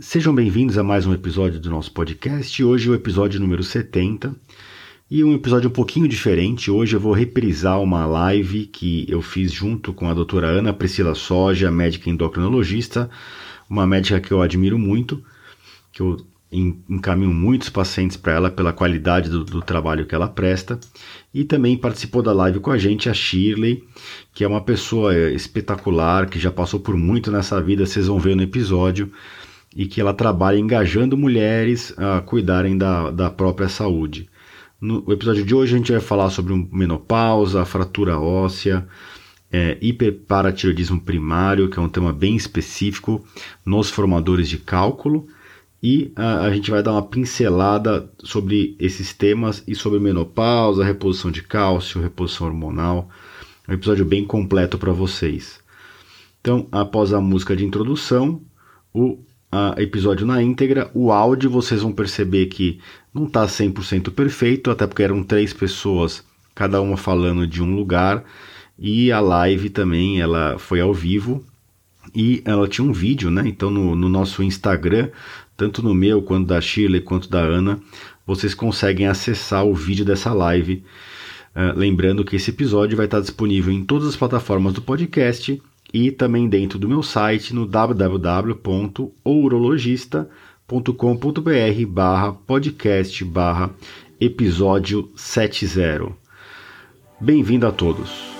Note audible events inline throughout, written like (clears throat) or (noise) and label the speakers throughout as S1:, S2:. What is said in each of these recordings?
S1: Sejam bem-vindos a mais um episódio do nosso podcast. Hoje é o episódio número 70 e um episódio um pouquinho diferente. Hoje eu vou reprisar uma live que eu fiz junto com a doutora Ana Priscila Soja, médica endocrinologista, uma médica que eu admiro muito, que eu encaminho muitos pacientes para ela pela qualidade do, do, trabalho que ela presta. E também participou da live com a gente a Shirley, que é uma pessoa espetacular, que já passou por muito nessa vida, vocês vão ver no episódio e que ela trabalha engajando mulheres a cuidarem da, da própria saúde. No episódio de hoje a gente vai falar sobre menopausa, fratura óssea, é, hiperparatiroidismo primário, que é um tema bem específico nos formadores de cálculo, e a, a, gente vai dar uma pincelada sobre esses temas e sobre menopausa, reposição de cálcio, reposição hormonal. Um episódio bem completo para vocês. Então, após a música de introdução, o uh, episódio na íntegra. O áudio vocês vão perceber que não está 100% perfeito, até porque eram três pessoas, cada uma falando de um lugar. E a live também, ela foi ao vivo e ela tinha um vídeo, né? Então no, no nosso Instagram, tanto no meu quanto da Shirley quanto da Ana, vocês conseguem acessar o vídeo dessa live. Uh, lembrando que esse episódio vai estar disponível em todas as plataformas do podcast e também dentro do meu site no www.ourologista.com.br barra podcast barra episódio 70. Bem-vindo a todos!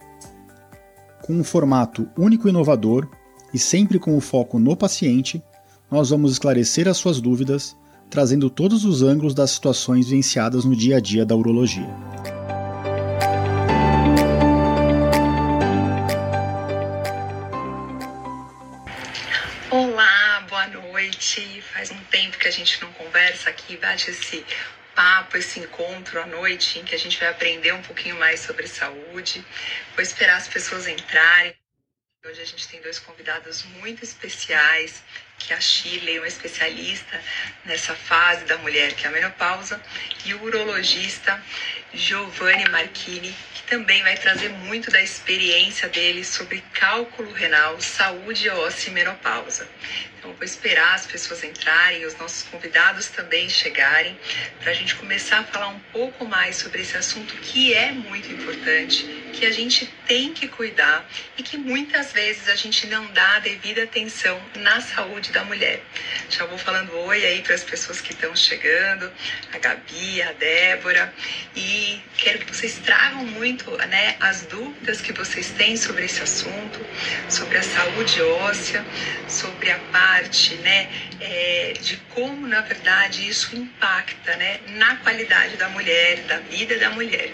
S2: com um formato único e inovador e sempre com o foco no paciente, nós vamos esclarecer as suas dúvidas, trazendo todos os ângulos das situações vivenciadas no dia a dia da urologia.
S3: Olá, boa noite. Faz um tempo que a gente não conversa aqui, bate esse papo, esse encontro à noite em que a gente vai aprender um pouquinho mais sobre saúde. Vou esperar as pessoas entrarem. Hoje a gente tem dois convidados muito especiais, que é a Shirley, uma especialista nessa fase da mulher, que é a menopausa, e o urologista Giovanni Marchini, que também vai trazer muito da experiência dele sobre cálculo renal, saúde óssea e menopausa. Então, vou esperar as pessoas entrarem, os nossos convidados também chegarem, para a gente começar a falar um pouco mais sobre esse assunto que é muito importante, que a gente tem que cuidar e que muitas vezes a gente não dá a devida atenção na saúde da mulher. Já vou falando oi aí para as pessoas que estão chegando, a Gabi, a Débora, e quero que vocês tragam muito né, as dúvidas que vocês têm sobre esse assunto, sobre a saúde óssea, sobre a paz parte, né, é, de como na verdade isso impacta, né, na qualidade da mulher, da vida da mulher.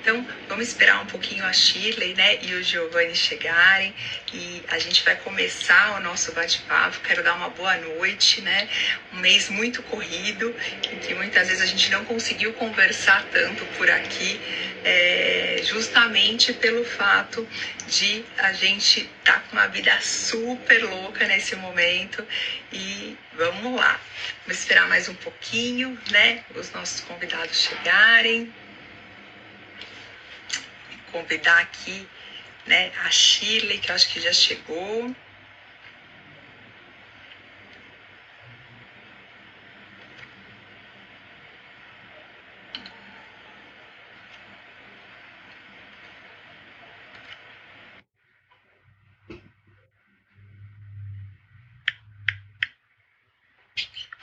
S3: Então, vamos esperar um pouquinho a Shirley, né, e o Giovanni chegarem e a gente vai começar o nosso bate-papo. Quero dar uma boa noite, né? Um mês muito corrido, em que muitas vezes a gente não conseguiu conversar tanto por aqui, é, justamente pelo fato de a gente tá com uma vida super louca nesse momento e vamos lá. Vamos esperar mais um pouquinho, né? Os nossos convidados chegarem convidar aqui né, a Chile, que eu acho que já chegou.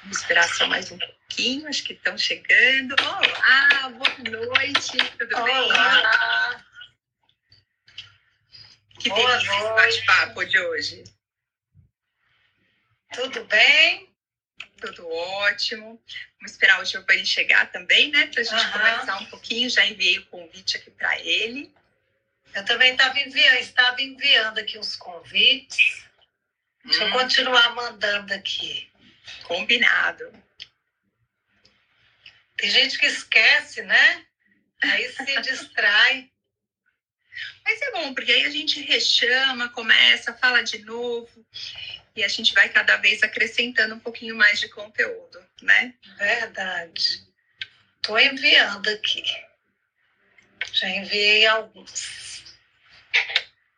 S3: Vamos esperar só mais um pouquinho, acho que estão chegando. Olá, boa noite, tudo Olá. bem? Que Boa delícia noite. esse bate-papo de hoje.
S4: Tudo bem?
S3: tudo ótimo. Vamos esperar o Giovanni chegar também, né? Para a gente uhum. conversar um pouquinho. Já enviei o convite aqui para ele.
S4: Eu também estava enviando, estava enviando aqui os convites. Deixa hum. eu continuar mandando aqui.
S3: Combinado.
S4: Tem gente que esquece, né? Aí se (laughs) distrai.
S3: Mas é bom, porque aí a gente rechama, começa, fala de novo e a gente vai cada vez acrescentando um pouquinho mais de conteúdo, né?
S4: Verdade. Estou enviando aqui. Já enviei alguns.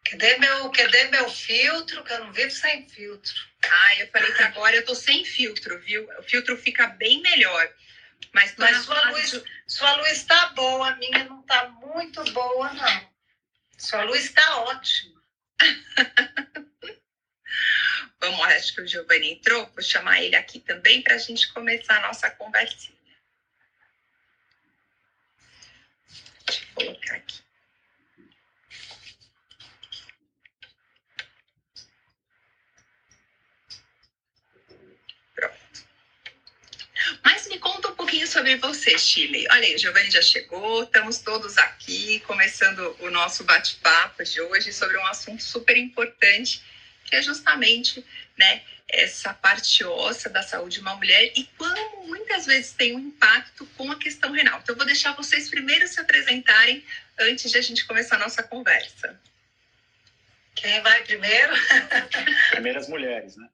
S4: Cadê meu, cadê meu filtro? Que eu não vivo sem filtro.
S3: Ah, eu falei que agora eu tô sem filtro, viu? O filtro fica bem melhor. Mas,
S4: Mas sua, luz, sua luz está boa, a minha não está muito boa, não. Sua luz está ótima. (laughs)
S3: Vamos, acho que o Giovanni entrou, vou chamar ele aqui também para a gente começar a nossa conversinha. Deixa eu colocar aqui. Mas me conta um pouquinho sobre você, Chile. Olha aí, o Giovanni já chegou, estamos todos aqui, começando o nosso bate-papo de hoje sobre um assunto super importante, que é justamente né, essa parte óssea da saúde de uma mulher e como muitas vezes tem um impacto com a questão renal. Então, eu vou deixar vocês primeiro se apresentarem antes de a gente começar a nossa conversa.
S4: Quem vai primeiro?
S5: Primeiras mulheres, né?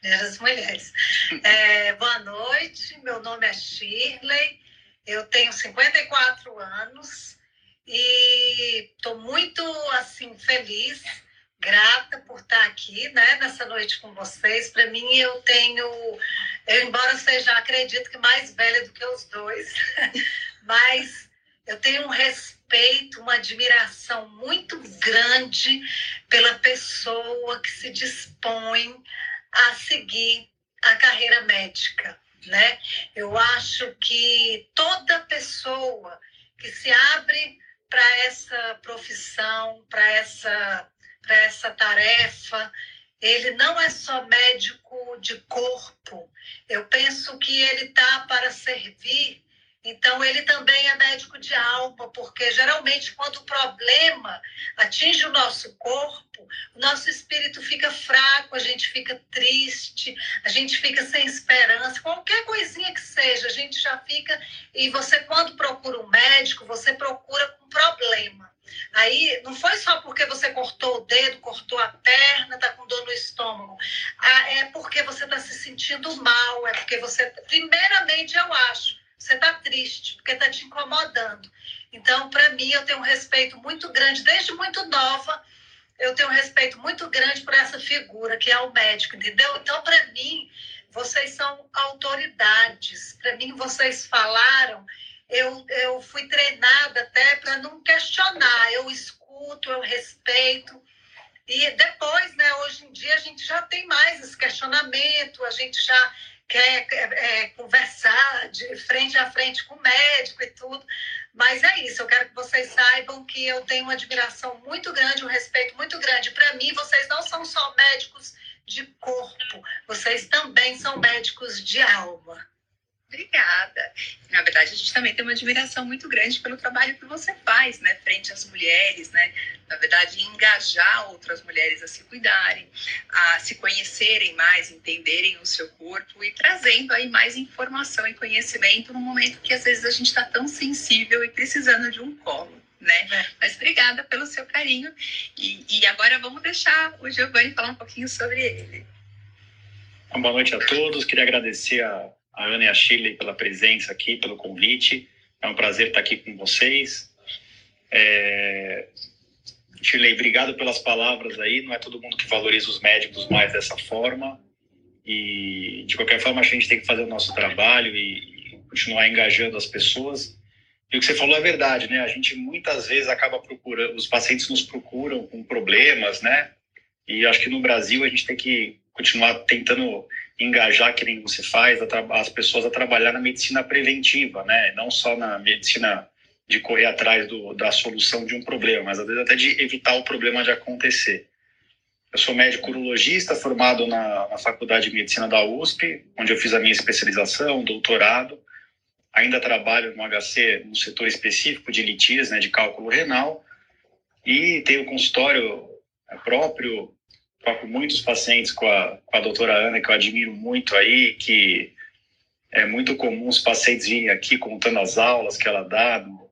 S4: Primeiras mulheres. (laughs) É, boa noite, meu nome é Shirley, eu tenho 54 anos e estou muito assim feliz grata por estar aqui, né, nessa noite com vocês. Para mim, eu tenho, eu, embora seja, acredito que mais velha do que os dois, (laughs) mas eu tenho um respeito, uma admiração muito grande pela pessoa que se dispõe a seguir a carreira médica, né? Eu acho que toda pessoa que se abre para essa profissão, para essa essa tarefa. Ele não é só médico de corpo. Eu penso que ele está para servir então, ele também é médico de alma, porque geralmente, quando o problema atinge o nosso corpo, o nosso espírito fica fraco, a gente fica triste, a gente fica sem esperança, qualquer coisinha que seja, a gente já fica. E você, quando procura um médico, você procura com problema. Aí não foi só porque você cortou o dedo, cortou a perna, tá com dor no estômago. Ah, é porque você está se sentindo mal, é porque você. Primeiramente, eu acho, você está triste, porque está te incomodando. Então, para mim, eu tenho um respeito muito grande, desde muito nova, eu tenho um respeito muito grande por essa figura que é o médico, entendeu? Então, para mim, vocês são autoridades. Para mim, vocês falaram eu, eu fui treinada até para não questionar. Eu escuto, eu respeito. E depois, né, hoje em dia, a gente já tem mais esse questionamento, a gente já quer é, conversar de frente a frente com o médico e tudo. Mas é isso, eu quero que vocês saibam que eu tenho uma admiração muito grande, um respeito muito grande. Para mim, vocês não são só médicos de corpo, vocês também são médicos de alma.
S3: Obrigada. Na verdade, a gente também tem uma admiração muito grande pelo trabalho que você faz, né, frente às mulheres, né? Na verdade, engajar outras mulheres a se cuidarem, a se conhecerem mais, entenderem o seu corpo e trazendo aí mais informação e conhecimento no momento que às vezes a gente está tão sensível e precisando de um colo. Né? É. Mas obrigada pelo seu carinho. E, e agora vamos deixar o Giovanni falar um pouquinho sobre ele.
S5: Boa noite a todos. Queria agradecer a a Ana e a Shirley pela presença aqui, pelo convite. É um prazer estar aqui com vocês. É... Shirley, obrigado pelas palavras aí. Não é todo mundo que valoriza os médicos mais dessa forma. E, de qualquer forma, a gente tem que fazer o nosso trabalho e, e continuar engajando as pessoas. E o que você falou é verdade, né? A gente muitas vezes acaba procurando, os pacientes nos procuram com problemas, né? E acho que no Brasil a gente tem que continuar tentando engajar, que nem você faz, as pessoas a trabalhar na medicina preventiva, né? Não só na medicina de correr atrás do, da solução de um problema, mas às vezes até de evitar o problema de acontecer. Eu sou médico urologista, formado na, na, Faculdade de Medicina da USP, onde eu fiz a minha especialização, doutorado. Ainda trabalho no HC, no setor específico de litíase, né, de cálculo renal. E tenho consultório é, próprio, toco muitos pacientes com a, com a doutora Ana, que eu admiro muito aí, que é muito comum os pacientes virem aqui contando as aulas que ela dá no,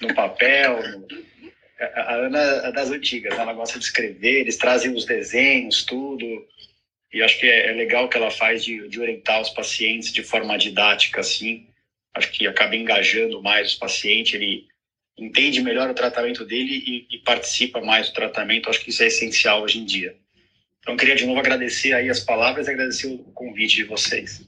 S5: no papel, no, a Ana é das antigas, ela gosta de escrever, eles trazem os desenhos, tudo. E acho que é, é legal que ela faz de, de, orientar os pacientes de forma didática, assim. Acho que acaba engajando mais os pacientes, ele entende melhor o tratamento dele e, e participa mais do tratamento. Acho que isso é essencial hoje em dia. Então, queria de novo agradecer aí as palavras e agradecer o convite de vocês.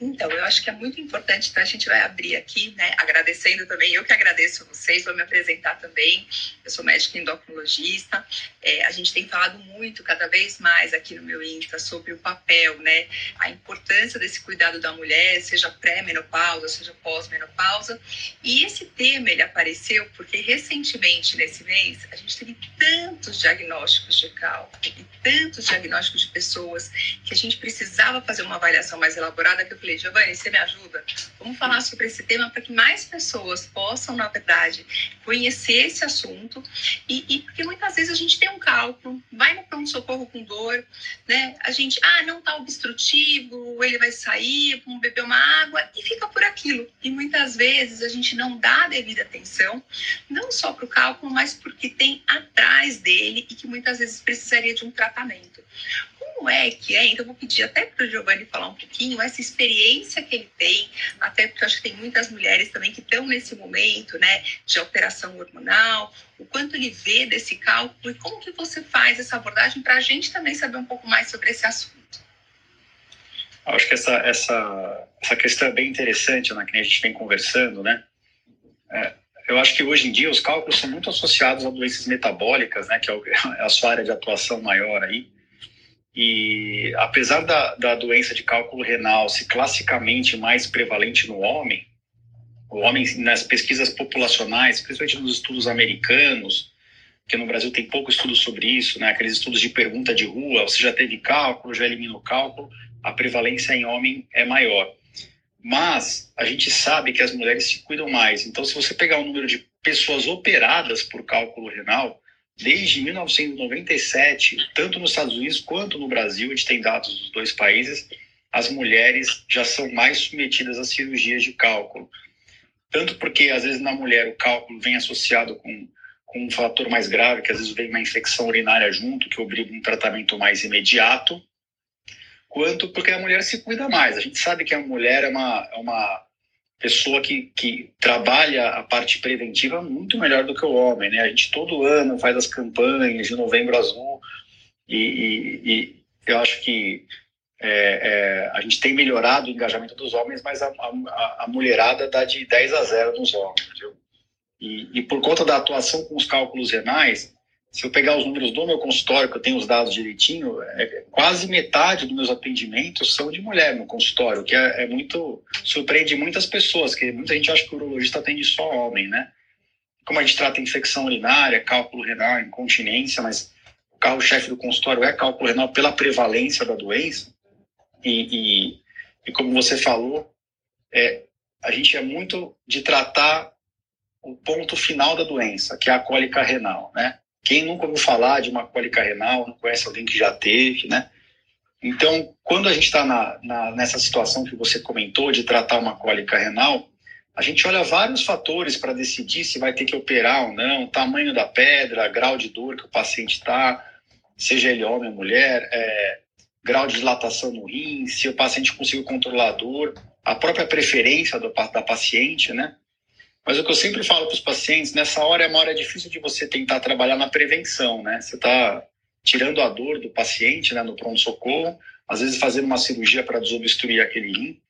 S3: Então, eu acho que é muito importante, então a gente vai abrir aqui, né, agradecendo também, eu que agradeço vocês, vou me apresentar também, eu sou médica endocrinologista, é, a gente tem falado muito, cada vez mais aqui no meu Insta, sobre o papel, né, a importância desse cuidado da mulher, seja pré-menopausa, seja pós-menopausa, e esse tema, ele apareceu porque recentemente, nesse mês, a gente teve tantos diagnósticos de cálculo e tantos diagnósticos de pessoas que a gente precisava fazer uma avaliação mais elaborada que eu falei, Giovanni, você me ajuda? Vamos falar sobre esse tema para que mais pessoas possam, na verdade, conhecer esse assunto e, e porque muitas vezes a gente tem um cálculo, vai no pronto-socorro com dor, né? A gente, ah, não está obstrutivo, ele vai sair, vamos beber uma água e fica por aquilo. E muitas vezes a gente não dá a devida atenção, não só para o cálculo, mas porque tem atrás dele e que muitas vezes precisaria de um tratamento como é que é? Então, vou pedir até para o Giovanni falar um pouquinho essa experiência que ele tem, até porque eu acho que tem muitas mulheres também que estão nesse momento, né, de alteração hormonal, o quanto ele vê desse cálculo e como que você faz essa abordagem para a gente também saber um pouco mais sobre esse assunto.
S5: Acho que essa, essa, essa questão é bem interessante, né, que a gente vem conversando, né? É, eu acho que hoje em dia os cálculos são muito associados a doenças metabólicas, né, que é, (laughs) é a sua área de atuação maior aí. E apesar da, da doença de cálculo renal ser classicamente mais prevalente no homem, o homem nas pesquisas populacionais, principalmente nos estudos americanos, que no Brasil tem pouco estudo sobre isso, né? aqueles estudos de pergunta de rua, você já teve cálculo, já eliminou cálculo, a prevalência em homem é maior. Mas a gente sabe que as mulheres se cuidam mais. Então, se você pegar o número de pessoas operadas por cálculo renal, Desde 1997, tanto nos Estados Unidos quanto no Brasil, a gente tem dados dos dois países, as mulheres já são mais submetidas a cirurgias de cálculo. Tanto porque, às vezes, na mulher o cálculo vem associado com, com um fator mais grave, que às vezes vem uma infecção urinária junto, que obriga um tratamento mais imediato, quanto porque a mulher se cuida mais. A gente sabe que a mulher é uma, é uma pessoa que, que trabalha a parte preventiva muito melhor do que o homem, né? A gente todo ano faz as campanhas de Novembro Azul e, e, e eu acho que é, é, a gente tem melhorado o engajamento dos homens, mas a, a, a, mulherada dá de 10 a 0 nos homens? E, e por conta da atuação com os cálculos renais, se eu pegar os números do meu consultório, que eu tenho os dados direitinho, é, quase metade dos meus atendimentos são de mulher no consultório, que é, é, muito. surpreende muitas pessoas, que muita gente acha que o urologista atende só homem, né? Como a gente trata infecção urinária, cálculo renal, incontinência, mas o carro-chefe do consultório é cálculo renal pela prevalência da doença, e, e, e como você falou, é, a gente é muito de tratar o ponto final da doença, que é a cólica renal, né? Quem nunca ouviu falar de uma cólica renal, não conhece alguém que já teve, né? Então, quando a gente está na, na, nessa situação que você comentou de tratar uma cólica renal, a gente olha vários fatores para decidir se vai ter que operar ou não, tamanho da pedra, grau de dor que o paciente está, seja ele homem ou mulher, é, grau de dilatação no rim, se o paciente conseguiu controlar a dor, a própria preferência do, da paciente, né? Mas o que eu sempre falo para os pacientes, nessa hora é uma hora difícil de você tentar trabalhar na prevenção, né? Você está tirando a dor do paciente, né, no pronto-socorro, às vezes fazendo uma cirurgia para desobstruir aquele rim.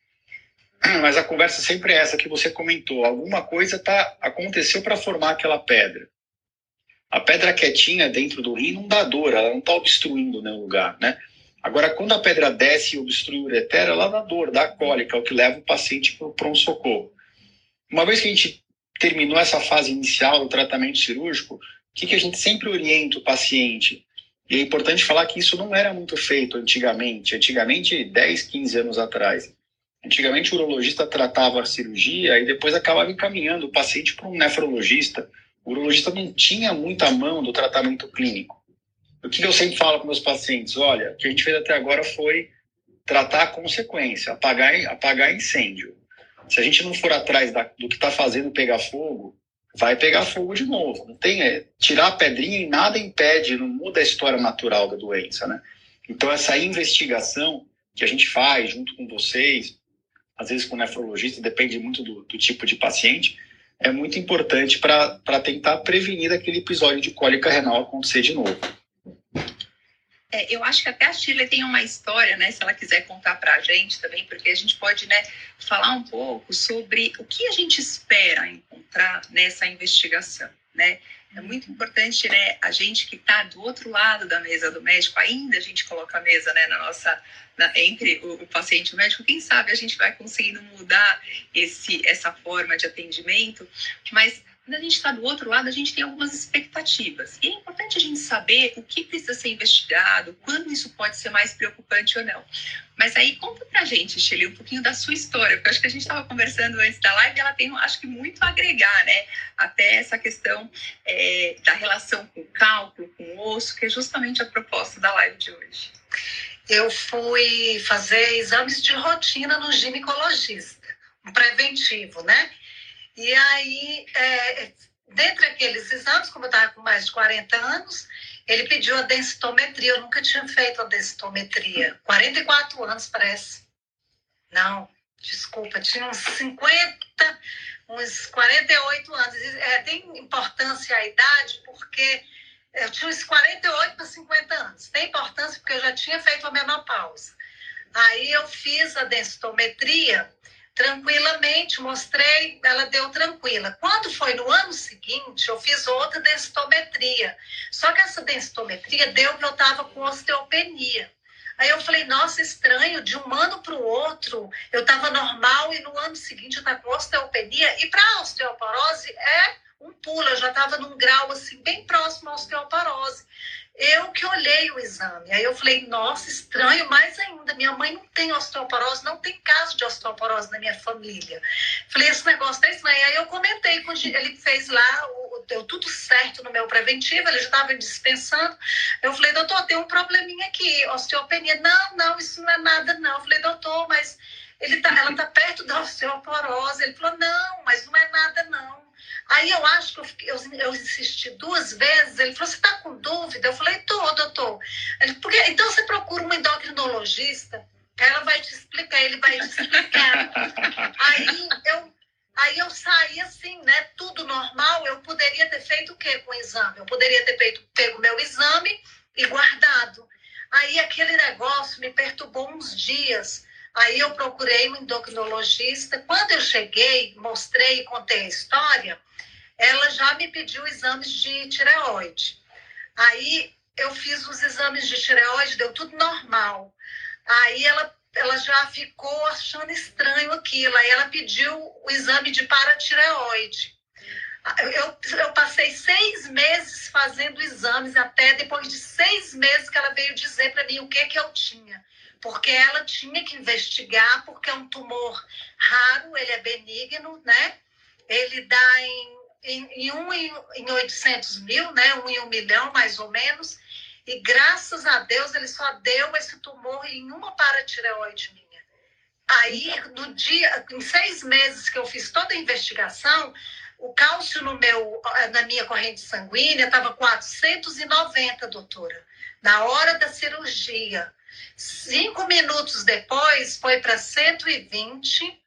S5: (clears throat) Mas a conversa sempre é essa que você comentou. Alguma coisa tá, aconteceu para formar aquela pedra. A pedra quietinha dentro do rim não dá dor, ela não está obstruindo nenhum lugar, né? Agora, quando a pedra desce e obstrui o ureter, ela dá dor, dá cólica, é o que leva o paciente para o pronto-socorro. Uma vez que a gente terminou essa fase inicial do tratamento cirúrgico, que, que a gente sempre orienta o paciente? E é importante falar que isso não era muito feito antigamente, antigamente 10, 15 anos atrás. Antigamente o urologista tratava a cirurgia e depois acabava encaminhando o paciente para um nefrologista. O urologista não tinha muita mão do tratamento clínico. O que eu sempre falo para meus pacientes? Olha, o que a gente fez até agora foi tratar a consequência, apagar, apagar incêndio. Se a gente não for atrás da, do que está fazendo pegar fogo, vai pegar fogo de novo. Não tem é, tirar a pedrinha e nada impede, não muda a história natural da doença, né? Então essa investigação que a gente faz junto com vocês, às vezes com o nefrologista, depende muito do, do tipo de paciente, é muito importante para tentar prevenir aquele episódio de cólica renal acontecer de novo.
S3: É, eu acho que até a Shirley tem uma história, né? Se ela quiser contar para a gente também, porque a gente pode, né, falar um pouco sobre o que a gente espera encontrar nessa investigação, né? É muito importante, né, a gente que está do outro lado da mesa do médico, ainda a gente coloca a mesa, né, na nossa, na, entre o, o, paciente e o médico, quem sabe a gente vai conseguindo mudar esse, essa forma de atendimento, mas quando a gente está do outro lado, a gente tem algumas expectativas. E é importante a gente saber o que precisa ser investigado, quando isso pode ser mais preocupante ou não. Mas aí conta pra gente, Shelly, um pouquinho da sua história, porque acho que a gente estava conversando antes da live e ela tem, acho que, muito a agregar, né? Até essa questão é, da relação com o cálculo, com o osso, que é justamente a proposta da live de hoje.
S4: Eu fui fazer exames de rotina no ginecologista, um preventivo, né? E aí, é, dentre aqueles exames, como eu estava com mais de 40 anos, ele pediu a densitometria. Eu nunca tinha feito a densitometria. 44 anos, parece. Não, desculpa, tinha uns 50, uns 48 anos. É, tem importância a idade, porque eu tinha uns 48 para 50 anos. Tem importância porque eu já tinha feito a menopausa. Aí eu fiz a densitometria tranquilamente, mostrei, ela deu tranquila. Quando foi no ano seguinte, eu fiz outra densitometria. Só que essa densitometria deu que eu estava com osteopenia. Aí eu falei, nossa, estranho, de um ano para o outro eu estava normal e no ano seguinte eu estava com osteopenia. E para osteoporose é um pulo, eu já estava num grau assim bem próximo à osteoporose. Eu que olhei o exame. Aí eu falei, nossa, estranho, mais ainda. Minha mãe não tem osteoporose, não tem caso de osteoporose na minha família. Falei, esse negócio tá estranho. Aí eu comentei com ele, fez lá, deu tudo certo no meu preventivo, ele já estava dispensando. Eu falei, doutor, tem um probleminha aqui, osteopenia. Não, não, isso não é nada, não. Eu falei, doutor, mas ele tá, ela tá perto da osteoporose. Ele falou, não, mas não é nada, não. Aí eu acho que eu, eu, eu, insisti duas vezes. Ele falou: Você está com dúvida? Eu falei: Tô, doutor. Ele, Porque, então você procura um endocrinologista, ela vai te explicar, ele vai te explicar. (laughs) aí eu. Aí eu saí assim, né? Tudo normal. Eu poderia ter feito o quê com o exame? Eu poderia ter feito, pego meu exame e guardado. Aí aquele negócio me perturbou uns dias. Aí eu procurei um endocrinologista. Quando eu cheguei, mostrei e contei a história, ela já me pediu exames de tireoide. Aí eu fiz os exames de tireoide, deu tudo normal. Aí ela, ela já ficou achando estranho aquilo. Aí ela pediu o exame de paratireoide. Eu, eu passei seis meses fazendo exames, até depois de seis meses que ela veio dizer para mim o que, que eu tinha porque ela tinha que investigar, porque é um tumor raro, ele é benigno, né? Ele dá em, em, em um em, em 800 mil, né? Um em um milhão, mais ou menos. E graças a Deus ele só deu esse tumor em uma paratireoide minha. Aí, no dia, em seis meses que eu fiz toda a investigação, o cálcio no meu, na minha corrente sanguínea estava 490, doutora. Na hora da cirurgia. Cinco minutos depois foi para 120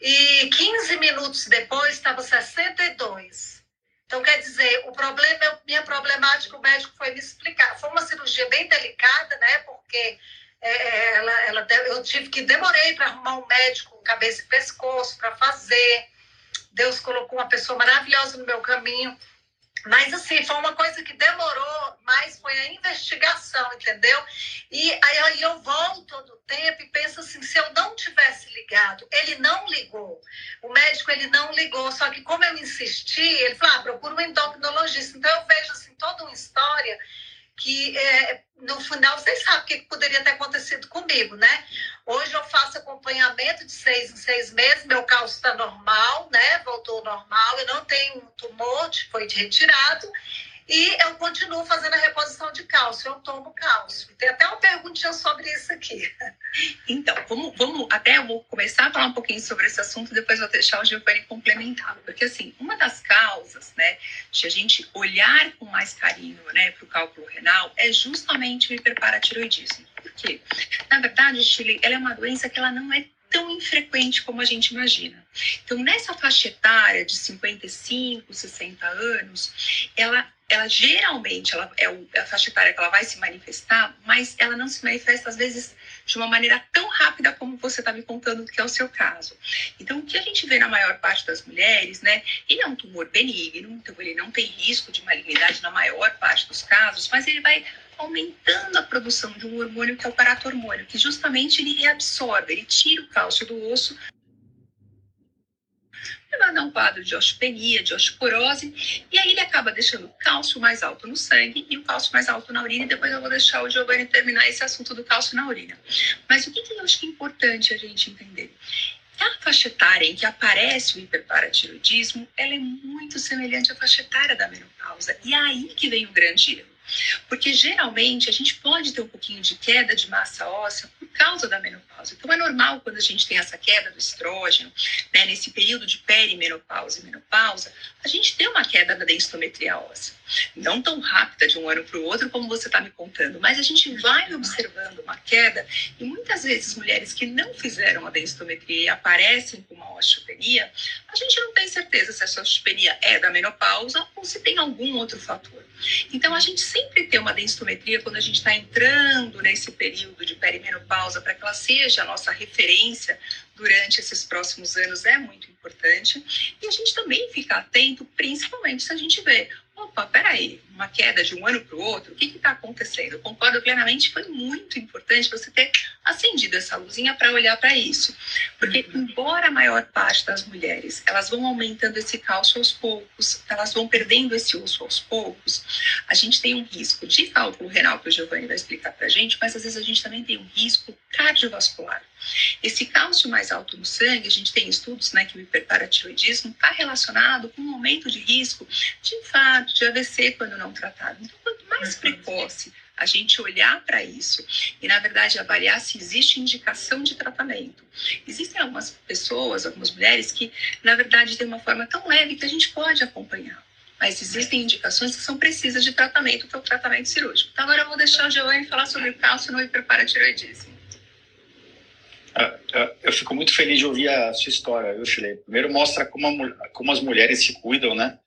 S4: e 15 minutos depois estava 62. Então, quer dizer, o problema, minha problemática, o médico foi me explicar. Foi uma cirurgia bem delicada, né? Porque é, é ela, ela, eu tive que demorei para arrumar um médico cabeça e pescoço para fazer. Deus colocou uma pessoa maravilhosa no meu caminho. Mas, assim, foi uma coisa que demorou, mas foi a investigação, entendeu? E aí, aí eu volto todo o tempo e penso assim, se eu não tivesse ligado, ele não ligou. O médico, ele não ligou, só que como eu insisti, ele falou, ah, procura um endocrinologista. Então, eu vejo, assim, toda uma história que é, no final vocês sabem o que poderia ter acontecido comigo, né? Hoje eu faço acompanhamento de seis em seis meses, meu cálcio está normal, né? Voltou normal, eu não tenho um tumor, foi retirado, e eu continuo fazendo a reposição de cálcio, eu tomo cálcio. Tem até uma perguntinha sobre isso aqui.
S3: Então, vamos, vamos até eu vou começar a falar um pouquinho sobre esse assunto, depois vou deixar o Giovanni complementar. Porque, assim, uma das causas, né, de a gente olhar com mais carinho, né, para o cálculo renal é justamente o hiperparatiroidismo. Por quê? Na verdade, Chile, ela é uma doença que ela não é tão infrequente como a gente imagina. Então, nessa faixa etária de 55, 60 anos, ela ela geralmente ela é, é a faixa etária que ela vai se manifestar, mas ela não se manifesta às vezes de uma maneira tão rápida como você está me contando que é o seu caso. Então, o que a gente vê na maior parte das mulheres, né? Ele é um tumor benigno, então ele não tem risco de malignidade na maior parte dos casos, mas ele vai aumentando a produção de um hormônio que é o paratormônio, que justamente ele reabsorve, ele tira o cálcio do osso levando a um quadro de osteopenia, de osteoporose, e aí ele acaba deixando o cálcio mais alto no sangue e o cálcio mais alto na urina, e depois eu vou deixar o Giovanni terminar esse assunto do cálcio na urina. Mas o que, que eu acho que é importante a gente entender? A faixa etária em que aparece o hiperparatiroidismo, ela é muito semelhante à faixa etária da menopausa, e é aí que vem o grande erro. Porque geralmente a gente pode ter um pouquinho de queda de massa óssea por causa da menopausa. Então é normal quando a gente tem essa queda do estrógeno, né, nesse período de perimenopausa e menopausa, a gente tem uma queda da densitometria óssea. Não tão rápida de um ano para o outro como você está me contando, mas a gente vai observando uma queda e muitas vezes mulheres que não fizeram a densitometria e aparecem com uma osteopenia, a gente não tem certeza se essa osteopenia é da menopausa ou se tem algum outro fator. Então a gente sempre tem uma densitometria quando a gente está entrando nesse período de perimenopausa para que ela seja a nossa referência durante esses próximos anos é muito importante. E a gente também fica atento, principalmente se a gente vê opa, peraí, uma queda de um ano para o outro, o que está acontecendo? Eu concordo plenamente, foi muito importante você ter acendido essa luzinha para olhar para isso. Porque, embora a maior parte das mulheres, elas vão aumentando esse cálcio aos poucos, elas vão perdendo esse osso aos poucos, a gente tem um risco de cálculo renal, que o Giovanni vai explicar para a gente, mas às vezes a gente também tem um risco cardiovascular. Esse cálcio mais alto no sangue, a gente tem estudos né, que o hiperparatiroidismo está relacionado com um aumento de risco de infarto, de AVC quando não tratado. Então, quanto mais precoce a gente olhar para isso e, na verdade, avaliar se existe indicação de tratamento. Existem algumas pessoas, algumas mulheres que, na verdade, têm uma forma tão leve que a gente pode acompanhar. Mas existem indicações que são precisas de tratamento, que é o tratamento cirúrgico. Então, agora eu vou deixar o Giovanni falar sobre o cálcio no hiperparatiroidismo.
S5: Ah, ah, eu fico muito feliz de ouvir a sua história, viu, Chile? Primeiro mostra como, a, como as mulheres se cuidam, né?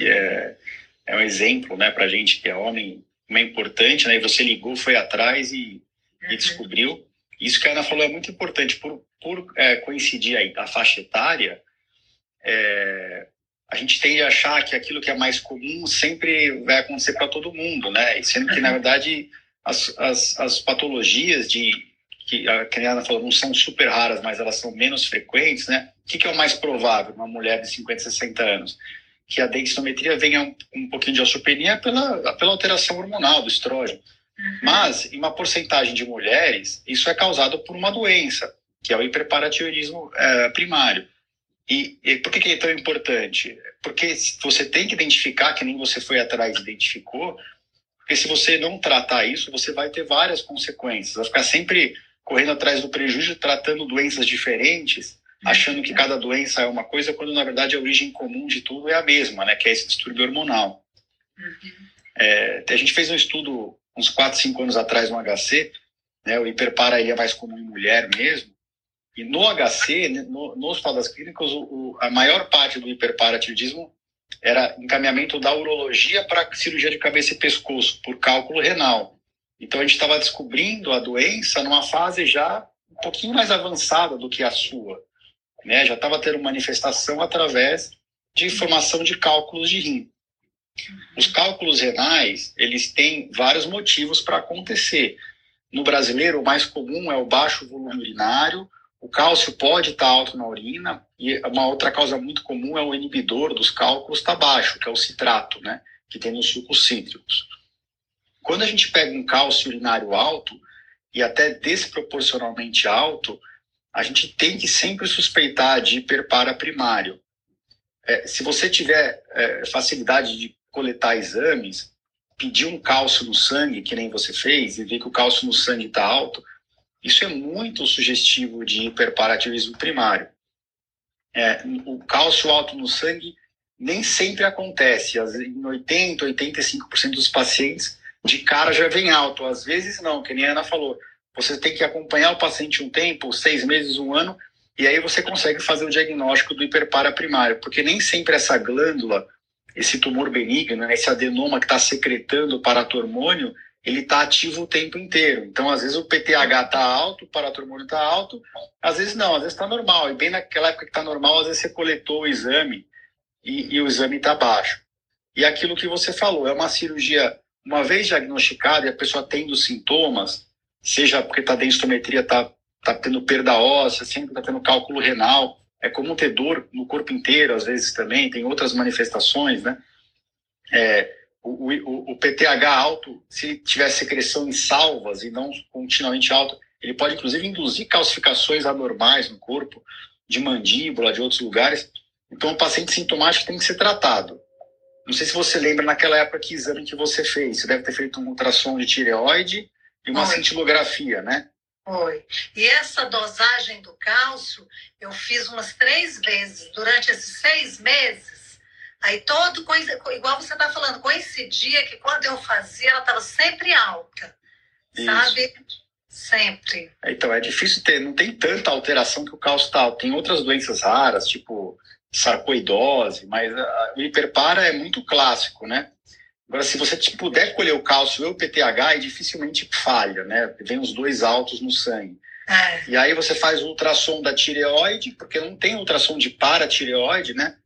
S5: É, é um exemplo, né, pra gente que é homem, como é importante, né? E você ligou, foi atrás e, e uhum. descobriu. Isso que a Ana falou é muito importante. Por, por é, coincidir aí a faixa etária, é, a gente tende a achar que aquilo que é mais comum sempre vai acontecer para todo mundo, né? Sendo que, na uhum. verdade, as, as, as patologias de que a Kenyatta falou, não são super raras, mas elas são menos frequentes, né? O que, que é o mais provável numa mulher de 50, 60 anos? Que a densitometria venha um, um pouquinho de osteopenia pela, pela alteração hormonal do estrógeno. Uhum. Mas, em uma porcentagem de mulheres, isso é causado por uma doença, que é o hiperparatiroidismo é, primário. E, e, por que, que é tão importante? Porque você tem que identificar, que nem você foi atrás e identificou, porque se você não tratar isso, você vai ter várias consequências. Vai ficar sempre correndo atrás do prejuízo, tratando doenças diferentes, achando que cada doença é uma coisa, quando na verdade a origem comum de tudo é a mesma, né? Que é esse distúrbio hormonal. Uhum. É, a gente fez um estudo uns 4, 5 anos atrás no HC, né? O é mais comum em mulher mesmo. E no HC, né, no, no Hospital das Clínicas, o, o, a maior parte do hiperparatiroidismo era encaminhamento da urologia para cirurgia de cabeça e pescoço, por cálculo renal. Então a gente estava descobrindo a doença numa fase já um pouquinho mais avançada do que a sua. Né? Já estava tendo manifestação através de formação de cálculos de rim. Os cálculos renais, eles têm vários motivos para acontecer. No brasileiro, o mais comum é o baixo volume urinário, o cálcio pode estar alto na urina, e uma outra causa muito comum é o inibidor dos cálculos está baixo, que é o citrato, né, que tem nos sucos cítricos. Quando a gente pega um cálcio urinário alto, e até desproporcionalmente alto, a gente tem que sempre suspeitar de hiperpara primário. É, se você tiver é, facilidade de coletar exames, pedir um cálcio no sangue, que nem você fez, e ver que o cálcio no sangue está alto, isso é muito sugestivo de hiperparativismo primário. É, o cálcio alto no sangue nem sempre acontece. Em 80%, 85% dos pacientes, de cara já vem alto. Às vezes não, que nem a Ana falou. Você tem que acompanhar o paciente um tempo, seis meses, um ano, e aí você consegue fazer o diagnóstico do hiperpara primário, porque nem sempre essa glândula esse tumor benigno, né, esse adenoma que está secretando o paratormônio, ele está ativo o tempo inteiro. Então, às vezes o PTH está alto, o paratormônio está alto, às vezes não, às vezes está normal. E bem naquela época que está normal, às vezes você coletou o exame e, e o exame está baixo. E aquilo que você falou, é uma cirurgia, uma vez diagnosticada e a pessoa tendo sintomas, seja porque está densitometria, está tá tendo perda óssea, sempre está tendo cálculo renal, é comum ter dor no corpo inteiro, às vezes também, tem outras manifestações, né? É, o, o, o, PTH alto, se tiver secreção em salvas e não continuamente alto, ele pode inclusive induzir calcificações anormais no corpo, de mandíbula, de outros lugares. Então, o paciente sintomático tem que ser tratado. Não sei se você lembra naquela época que exame que você fez. Você deve ter feito um ultrassom de tireoide e uma Oi. cintilografia, né?
S4: Foi. E essa dosagem do cálcio eu fiz umas três vezes durante esses seis meses. Aí todo coisa, igual você está falando, coincidia que quando eu fazia ela estava sempre alta, Isso. sabe? Sempre.
S5: Então é difícil ter, não tem tanta alteração que o cálcio está alto. Tem outras doenças raras, tipo sarcoidose, mas o hiperpara é muito clássico, né? Agora, se você puder colher o cálcio e o PTH, dificilmente falha, né? Vem os dois altos no sangue. É. E aí você faz o ultrassom da tireoide, porque não tem ultrassom de paratireoide, né?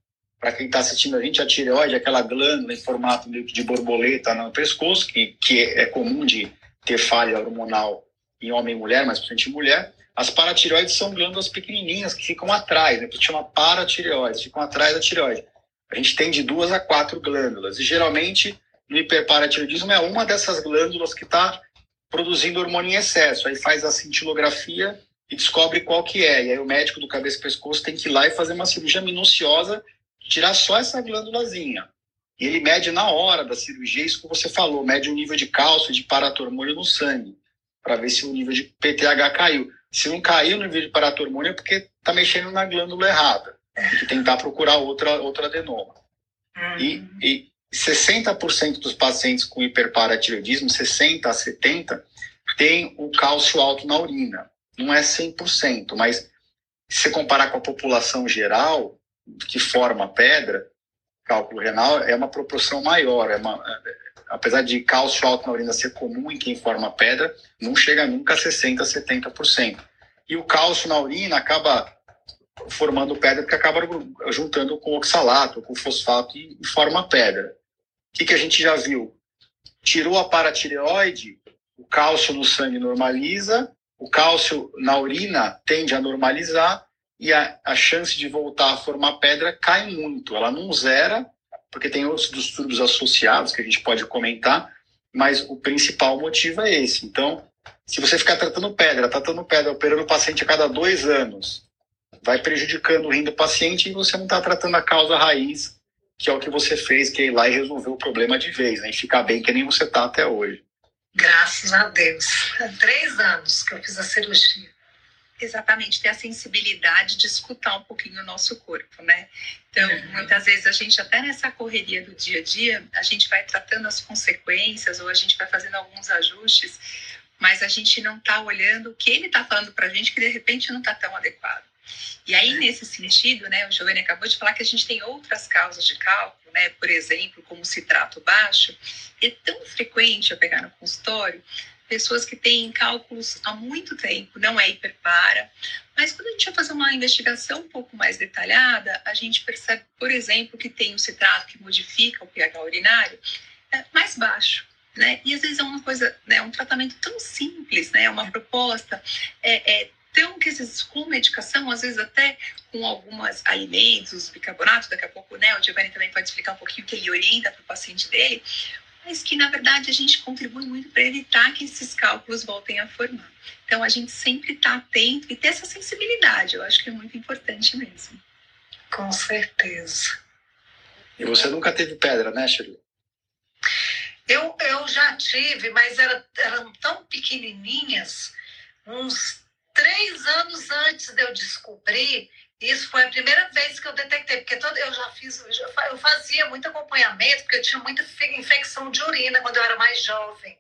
S5: Para quem está assistindo a gente, a tireoide é aquela glândula em formato meio que de borboleta no pescoço, que, que é comum de ter falha hormonal em homem e mulher, mas principalmente em mulher. As paratireoides são glândulas pequenininhas que ficam atrás, né? Que chama paratireoides, ficam atrás da tireoide. A gente tem de duas a quatro glândulas. E geralmente no hiperparatiroidismo é uma dessas glândulas que está produzindo hormônio em excesso. Aí faz a cintilografia e descobre qual que é. E aí o médico do cabeça e pescoço tem que ir lá e fazer uma cirurgia minuciosa, tirar só essa glândulazinha. E ele mede na hora da cirurgia, isso que você falou, mede o nível de cálcio de paratormônio no sangue, para ver se o nível de PTH caiu. Se não caiu no nível de paratormônio é porque está mexendo na glândula errada. Tem que tentar procurar outra, outra adenoma. E, 60% dos pacientes com hiperparatiroidismo, 60% a 70%, tem o cálcio alto na urina. Não é 100%, mas se você comparar com a população geral, que forma pedra, cálculo renal, é uma proporção maior. É uma, é, apesar de cálcio alto na urina ser comum em quem forma pedra, não chega nunca a 60%, 70%. E o cálcio na urina acaba formando pedra porque acaba juntando com oxalato, com fosfato e forma pedra. O que, que a gente já viu? Tirou a paratireoide, o cálcio no sangue normaliza, o cálcio na urina tende a normalizar e a, a chance de voltar a formar pedra cai muito. Ela não zera, porque tem outros distúrbios associados que a gente pode comentar, mas o principal motivo é esse. Então, se você ficar tratando pedra, tratando pedra, operando o paciente a cada dois anos, vai prejudicando o rim do paciente e você não está tratando a causa raiz que é o que você fez, que é ir lá e resolver o problema de vez, né? E ficar bem que nem você está até hoje.
S4: Graças a Deus. Há três anos que eu fiz a cirurgia.
S3: Exatamente, ter a sensibilidade de escutar um pouquinho o nosso corpo, né? Então, uhum. muitas vezes a gente, até nessa correria do dia a dia, a gente vai tratando as consequências ou a gente vai fazendo alguns ajustes, mas a gente não está olhando o que ele está falando para a gente que de repente não está tão adequado. E aí, nesse sentido, né, o Giovanni acabou de falar que a gente tem outras causas de cálculo, né, por exemplo, como citrato baixo. É tão frequente eu pegar no consultório pessoas que têm cálculos há muito tempo, não é hiperpara, mas quando a gente vai fazer uma investigação um pouco mais detalhada, a gente percebe, por exemplo, que tem um citrato que modifica o pH urinário é, mais baixo. Né? E às vezes é uma coisa, né, um tratamento tão simples, né, uma proposta é, é então, que esses, com medicação, às vezes até com alguns alimentos, bicarbonato, daqui a pouco né, o Giovanni também pode explicar um pouquinho que ele orienta para o paciente dele, mas que na verdade a gente contribui muito para evitar que esses cálculos voltem a formar. Então, a gente sempre está atento e ter essa sensibilidade, eu acho que é muito importante mesmo.
S4: Com certeza.
S5: E você nunca teve pedra, né, Shirley?
S4: Eu, eu já tive, mas era, eram tão pequenininhas, uns três anos antes de eu descobrir, isso foi a primeira vez que eu detectei, porque todo, eu já fiz, eu fazia muito acompanhamento, porque eu tinha muita infecção de urina quando eu era mais jovem,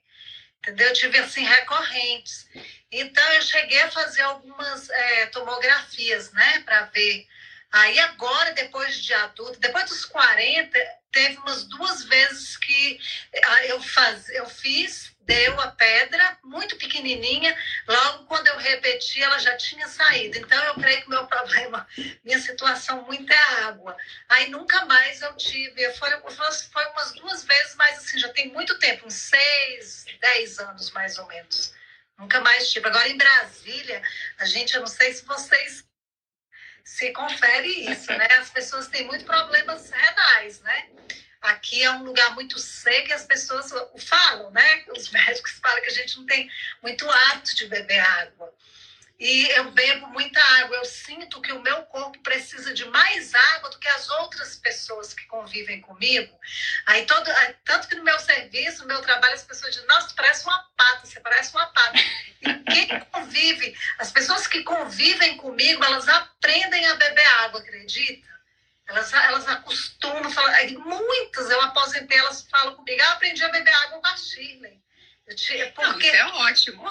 S4: entendeu? Eu tive assim recorrentes. Então eu cheguei a fazer algumas é, tomografias, né, para ver. Aí agora, depois de adulto, depois dos 40, teve umas duas vezes que ah, eu, faz, eu fiz, deu a pedra, muito pequenininha, logo quando eu repeti, ela já tinha saído. Então, eu creio que meu problema, (laughs) minha situação muito é água. Aí, nunca mais eu tive, foi, foi umas duas vezes, mas assim, já tem muito tempo, uns seis, dez anos mais ou menos. Nunca mais tive. Agora, em Brasília, a gente, eu não sei se vocês se confere isso, né? As pessoas têm muito problemas renais, né? Aqui é um lugar muito seco e as pessoas falam, né? Os médicos falam que a gente não tem muito hábito de beber água. E eu bebo muita água. Eu sinto que o meu corpo precisa de mais água do que as outras pessoas que convivem comigo. Aí todo, tanto que no meu serviço, no meu trabalho, as pessoas dizem: Nossa, parece uma pata, você parece uma pata. E quem convive, as pessoas que convivem comigo, elas aprendem a beber água, acredita? Elas, elas acostumam, falar, muitas, eu aposentei, elas falam comigo, ah, aprendi a beber água com a Shirley.
S3: Eu, porque... Não, isso é ótimo.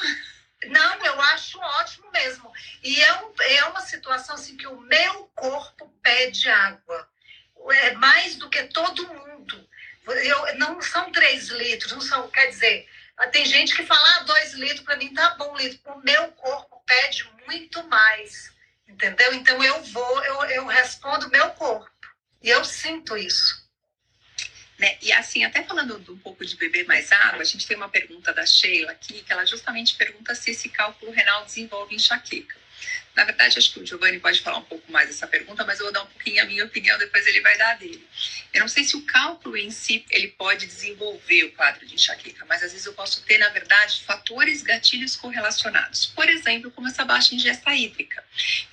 S4: Não, eu acho ótimo mesmo. E é, um, é uma situação assim que o meu corpo pede água. É mais do que todo mundo. Eu, não são três litros, não são, quer dizer, tem gente que fala, ah, dois litros para mim tá bom litro. O meu corpo pede muito mais. Entendeu? Então eu vou, eu, eu respondo meu corpo. E eu sinto isso.
S3: Né? E assim, até falando um pouco de beber mais água, a gente tem uma pergunta da Sheila aqui, que ela justamente pergunta se esse cálculo renal desenvolve enxaqueca. Na verdade, acho que o Giovanni pode falar um pouco mais dessa pergunta, mas eu vou dar um pouquinho a minha opinião, depois ele vai dar a dele. Eu não sei se o cálculo em si ele pode desenvolver o quadro de enxaqueca, mas às vezes eu posso ter, na verdade, fatores gatilhos correlacionados. Por exemplo, como essa baixa ingesta hídrica.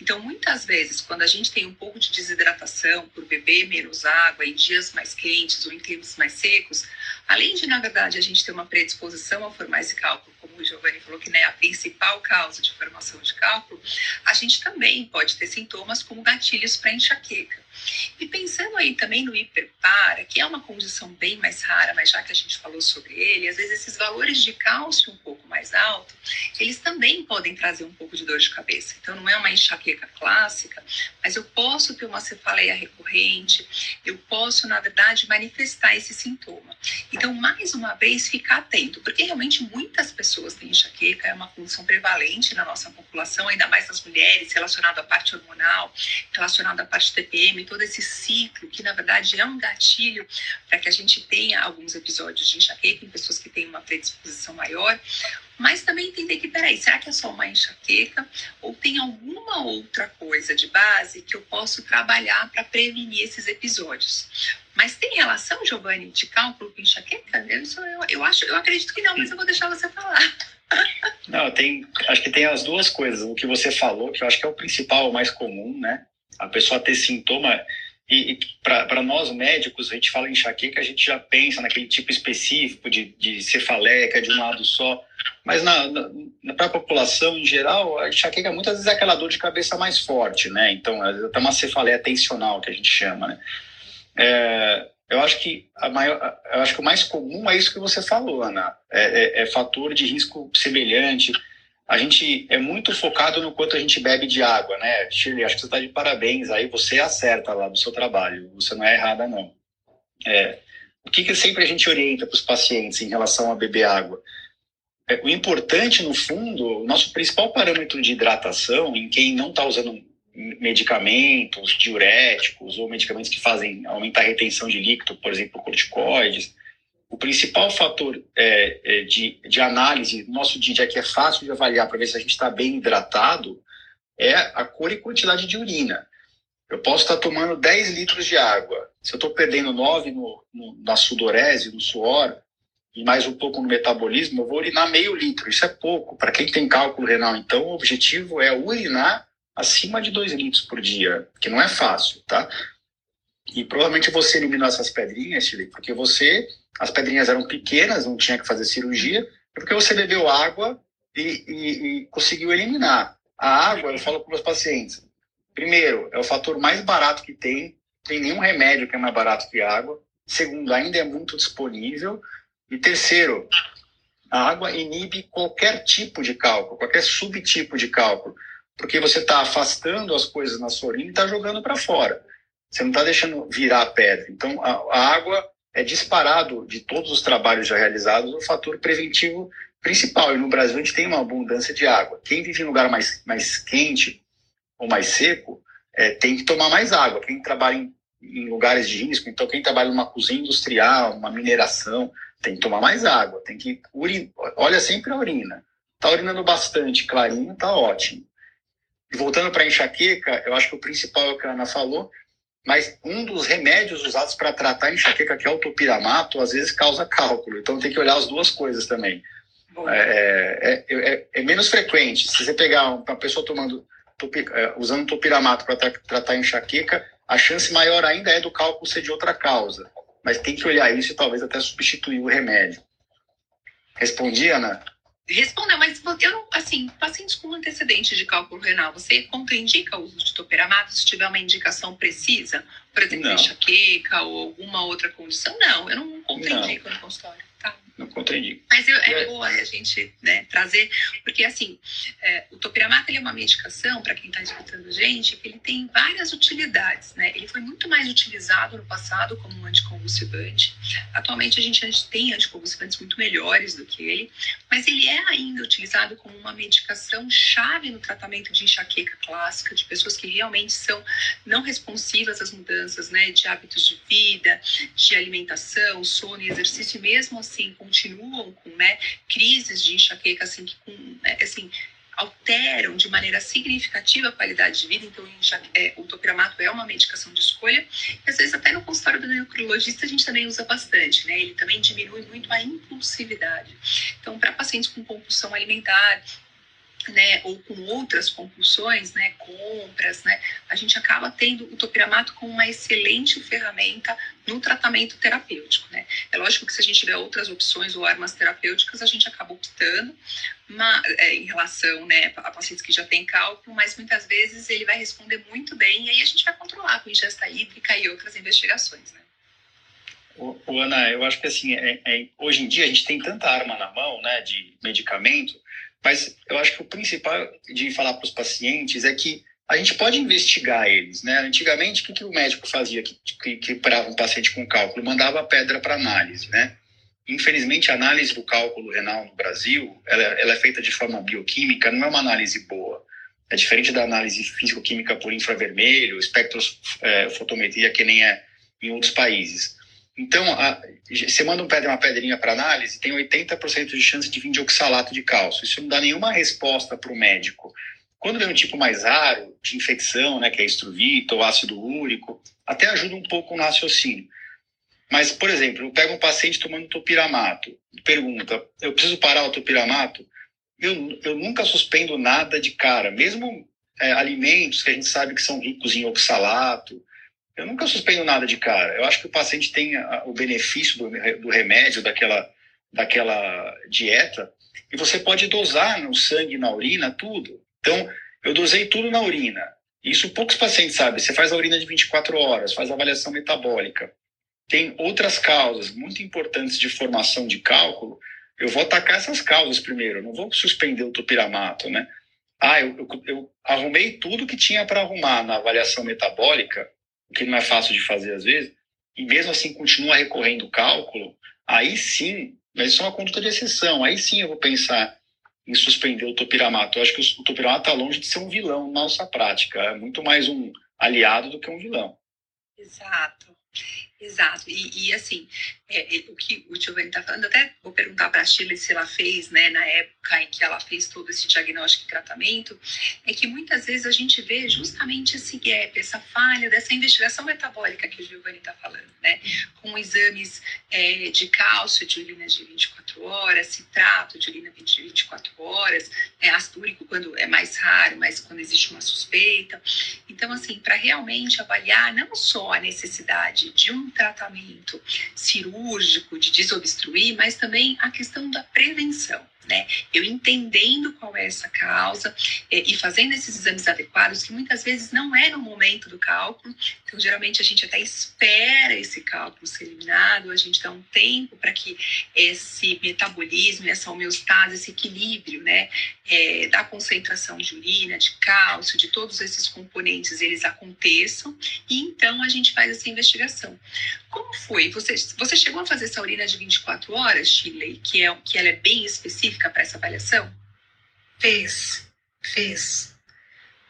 S3: Então, muitas vezes, quando a gente tem um pouco de desidratação por beber menos água em dias mais quentes ou em climas mais secos, além de, na verdade, a gente ter uma predisposição a formar esse cálculo, como o Giovanni falou, que não é a principal causa de formação de cálculo, a gente também pode ter sintomas como gatilhos para enxaqueca. E pensando aí também no hiperpara, que é uma condição bem mais rara, mas já que a gente falou sobre ele, às vezes esses valores de cálcio um pouco mais alto, eles também podem trazer um pouco de dor de cabeça. Então não é uma enxaqueca clássica, mas eu posso ter uma cefaleia recorrente, eu posso, na verdade, manifestar esse sintoma. Então, mais uma vez, ficar atento, porque realmente muitas pessoas têm enxaqueca, é uma condição prevalente na nossa população, ainda mais nas mulheres, relacionado à parte hormonal, relacionado à parte TPM, todo esse ciclo, que na verdade é um gatilho para que a gente tenha alguns episódios de enxaqueca em pessoas que têm uma predisposição maior, mas também entender que, peraí, será que é só uma enxaqueca ou tem alguma outra coisa de base que eu posso trabalhar para prevenir esses episódios? Mas tem relação, Giovanni, de cálculo com enxaqueca? Eu, eu, eu, acho, eu acredito que não, mas eu vou deixar você falar.
S5: Não, tem, acho que tem as duas coisas. O que você falou, que eu acho que é o principal, o mais comum, né? A pessoa ter sintoma. E, e para nós médicos, a gente fala enxaqueca, a gente já pensa naquele tipo específico de, de cefaleca de um lado só. Mas na, na, para a população em geral, a enxaqueca muitas vezes é aquela dor de cabeça mais forte, né? Então, até uma cefaleia tensional que a gente chama, né? É, eu acho que a maior, eu acho que o mais comum é isso que você falou, Ana. É, é, é fator de risco semelhante a gente é muito focado no quanto a gente bebe de água, né? Shirley, acho que você está de parabéns aí, você acerta lá do seu trabalho, você não é errada, não. É, o que, que sempre a gente orienta para os pacientes em relação a beber água? é, o importante, no fundo, o nosso principal parâmetro de hidratação em quem não está usando medicamentos diuréticos ou medicamentos que fazem aumentar a retenção de líquido, por exemplo, corticoides, o principal fator é, é, de, de análise no nosso dia que é fácil de avaliar para ver se a gente está bem hidratado é a cor e quantidade de urina. Eu posso estar tomando 10 litros de água. Se eu estou perdendo 9 no, no, na sudorese, no suor, e mais um pouco no metabolismo, eu vou urinar meio litro. Isso é pouco. Para quem tem cálculo renal, então, o objetivo é urinar acima de 2 litros por dia, que não é fácil, tá? E provavelmente você eliminou essas pedrinhas, Chile, porque você, as pedrinhas eram pequenas, não tinha que fazer cirurgia, porque você bebeu água e, e, e conseguiu eliminar. A água, eu falo para os pacientes, primeiro, é o fator mais barato que tem, tem nenhum remédio que é mais barato que água. Segundo, ainda é muito disponível. E terceiro, a água inibe qualquer tipo de cálculo, qualquer subtipo de cálculo, porque você está afastando as coisas na sua urina e está jogando para fora. Você não está deixando virar a pedra. Então, a, a, água é disparado de todos os trabalhos já realizados o fator preventivo principal. E no Brasil a gente tem uma abundância de água. Quem vive em lugar mais, mais quente ou mais seco é, tem que tomar mais água. Quem trabalha em, em lugares de risco, então quem trabalha numa cozinha industrial, uma mineração, tem que tomar mais água, tem que urin... olha sempre a urina. Tá urinando bastante, clarinho, tá ótimo. E voltando para a enxaqueca, eu acho que o principal é o que a Ana falou, mas um dos remédios usados para tratar enxaqueca, que é o topiramato, às vezes causa cálculo. Então tem que olhar as duas coisas também. É, é, é, é, menos frequente. Se você pegar uma pessoa tomando topi, usando topiramato para tra tratar enxaqueca, a chance maior ainda é do cálculo ser de outra causa mas tem que olhar isso e talvez até substituir o remédio. Respondi, Ana?
S3: Respondeu, mas eu não, assim, pacientes com antecedente de cálculo renal, você contraindica o uso de toperamato se tiver uma indicação precisa? Por exemplo, enxaqueca ou alguma outra condição? Não, eu não contraindico não. no consultório
S5: não contraindico.
S3: Mas eu, é boa a gente né, trazer, porque assim, é, o topiramato é uma medicação, para quem está escutando gente, que ele tem várias utilidades. Né? Ele foi muito mais utilizado no passado como um anticonvulsivante. Atualmente a gente tem anticonvulsivantes muito melhores do que ele, mas ele é ainda utilizado como uma medicação chave no tratamento de enxaqueca clássica, de pessoas que realmente são não responsivas às mudanças né, de hábitos de vida, de alimentação, sono e exercício, e mesmo assim com continuam com né, crises de enxaqueca assim, que com, né, assim, alteram de maneira significativa a qualidade de vida. Então, é, o topiramato é uma medicação de escolha. E, às vezes, até no consultório do endocrinologista, a gente também usa bastante, né? Ele também diminui muito a impulsividade. Então, para pacientes com compulsão alimentar, né, ou com outras compulsões, né, compras, né, a gente acaba tendo o topiramato como uma excelente ferramenta no tratamento terapêutico, né. É lógico que se a gente tiver outras opções ou armas terapêuticas, a gente acaba optando uma, é, em relação, né, a pacientes que já têm cálculo, mas muitas vezes ele vai responder muito bem e aí a gente vai controlar com ingesta hídrica e outras investigações, né.
S5: O, Ana, eu acho que assim, é, é, hoje em dia a gente tem tanta arma na mão, né, de medicamento, mas eu acho que o principal de falar para os pacientes é que a gente pode investigar eles, né? Antigamente, o que, que o médico fazia que, que, que um paciente com cálculo? Mandava a pedra para análise, né? Infelizmente, a análise do cálculo renal no Brasil, ela, ela, é feita de forma bioquímica, não é uma análise boa. É diferente da análise físico-química por infravermelho, espectrofotometria, é, que nem é em outros países. Então, a, você manda um pedra, uma pedrinha para análise, tem 80% de chance de vir de oxalato de cálcio. Isso não dá nenhuma resposta para o médico. Quando vem um tipo mais raro de infecção, né, que é estruvito ou ácido úrico, até ajuda um pouco no raciocínio. Mas, por exemplo, eu pego um paciente tomando topiramato, pergunta, eu preciso parar o topiramato? Eu, eu nunca suspendo nada de cara, mesmo é, alimentos que a gente sabe que são ricos em oxalato, eu nunca suspendo nada de cara. Eu acho que o paciente tem o benefício do, remédio, daquela, daquela dieta, e você pode dosar no sangue, na urina, tudo. Então, eu dosei tudo na urina. Isso poucos pacientes sabem. Você faz a urina de 24 horas, faz a avaliação metabólica. Tem outras causas muito importantes de formação de cálculo. Eu vou atacar essas causas primeiro. Eu não vou suspender o topiramato, né? Ah, eu, eu, eu arrumei tudo que tinha para arrumar na avaliação metabólica o que não é fácil de fazer às vezes, e mesmo assim continua recorrendo o cálculo, aí sim Mas isso é uma conduta de exceção. Aí sim eu vou pensar em suspender o topiramato. Eu acho que o topiramato está longe de ser um vilão na nossa prática. É muito mais um aliado do que um vilão.
S3: Exato. Exato, e, e assim, é, é, o que o Giovanni está falando, até vou perguntar para a Shirley se ela fez, né, na época em que ela fez todo esse diagnóstico e tratamento, é que muitas vezes a gente vê justamente esse gap, essa falha dessa investigação metabólica que o Giovanni está falando, né, com exames é, de cálcio de urina de 24 horas, citrato de urina de 24 horas, é, ácido úrico quando é mais raro, mas quando existe uma suspeita. Então, assim, para realmente avaliar não só a necessidade de um tratamento cirúrgico, de desobstruir, mas também a questão da prevenção né? Eu entendendo qual é essa causa é, e fazendo esses exames adequados, que muitas vezes não é no momento do cálculo, então geralmente a gente até espera esse cálculo ser eliminado, a gente dá um tempo para que esse metabolismo, essa homeostase, esse equilíbrio, né, é, da concentração de urina, de cálcio, de todos esses componentes, eles aconteçam, e então a gente faz essa investigação. Como foi? Você, você chegou a fazer essa urina de 24 horas, Chile, que, é, que ela é bem específica para essa avaliação?
S4: Fiz, fiz.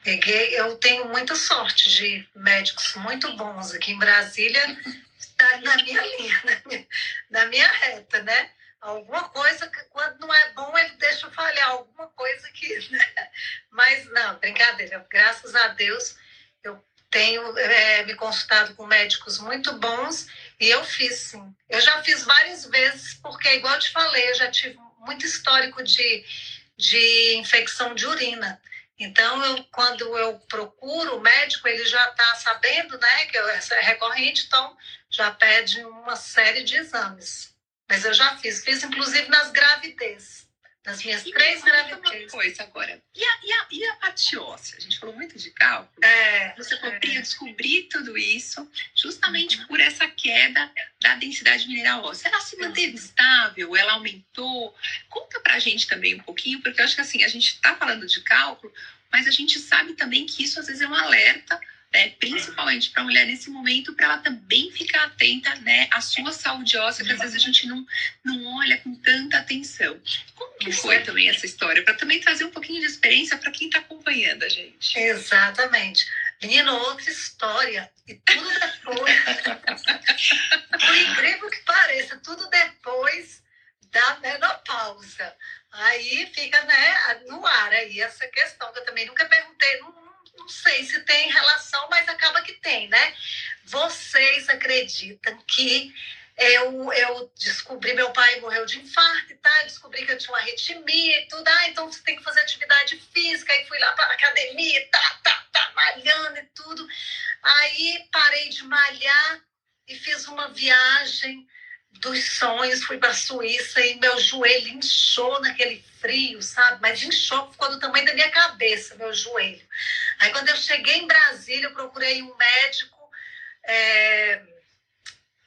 S4: Peguei, eu tenho muita sorte de médicos muito bons aqui em Brasília, está (laughs) na minha linha, na minha, na minha reta, né? Alguma coisa que quando não é bom ele deixa falhar, alguma coisa que. (laughs) Né? Mas não, brincadeira, graças a Deus eu tenho é, me consultado com médicos muito bons e eu fiz sim. Eu já fiz várias vezes, porque, igual eu te falei, eu já tive muito histórico de, de infecção de urina. Então, eu, quando eu procuro o médico, ele já está sabendo né, que eu, essa é recorrente, então já pede uma série de exames. Mas eu já fiz, fiz inclusive nas gravidez. Nas minhas e três gravidezes.
S3: Uma coisa agora. E a, e, a, e a parte óssea? A gente falou muito de cálculo. É, Você falou, é. eu descobri tudo isso justamente uhum. por essa queda da densidade mineral óssea. Ela se manteve uhum. estável? Ela aumentou? Conta pra gente também um pouquinho, porque eu acho que assim, a gente está falando de cálculo, mas a gente sabe também que isso às vezes é um alerta né, principalmente para a mulher nesse momento, para ela também ficar atenta né, à sua saúde óssea, que às vezes a gente não, não olha com tanta atenção. Como que foi também essa história? Para também trazer um pouquinho de experiência para quem está acompanhando a gente.
S4: Exatamente. Menino, outra história. E tudo depois. (laughs) Por incrível que pareça, tudo depois da menopausa. Aí fica né, no ar aí essa questão, que eu também nunca perguntei, não, não sei se tem relação, mas acaba que tem, né? Vocês acreditam que eu, eu descobri, meu pai morreu de infarto, tá? descobri que eu tinha uma arritmia e tudo. Ah, então você tem que fazer atividade física. Aí fui lá para academia, tá, tá, tá, malhando e tudo. Aí parei de malhar e fiz uma viagem dos sonhos, fui para a Suíça e meu joelho inchou naquele frio, sabe? Mas inchou, ficou do tamanho da minha cabeça, meu joelho. Aí quando eu cheguei em Brasília, eu procurei um médico. É...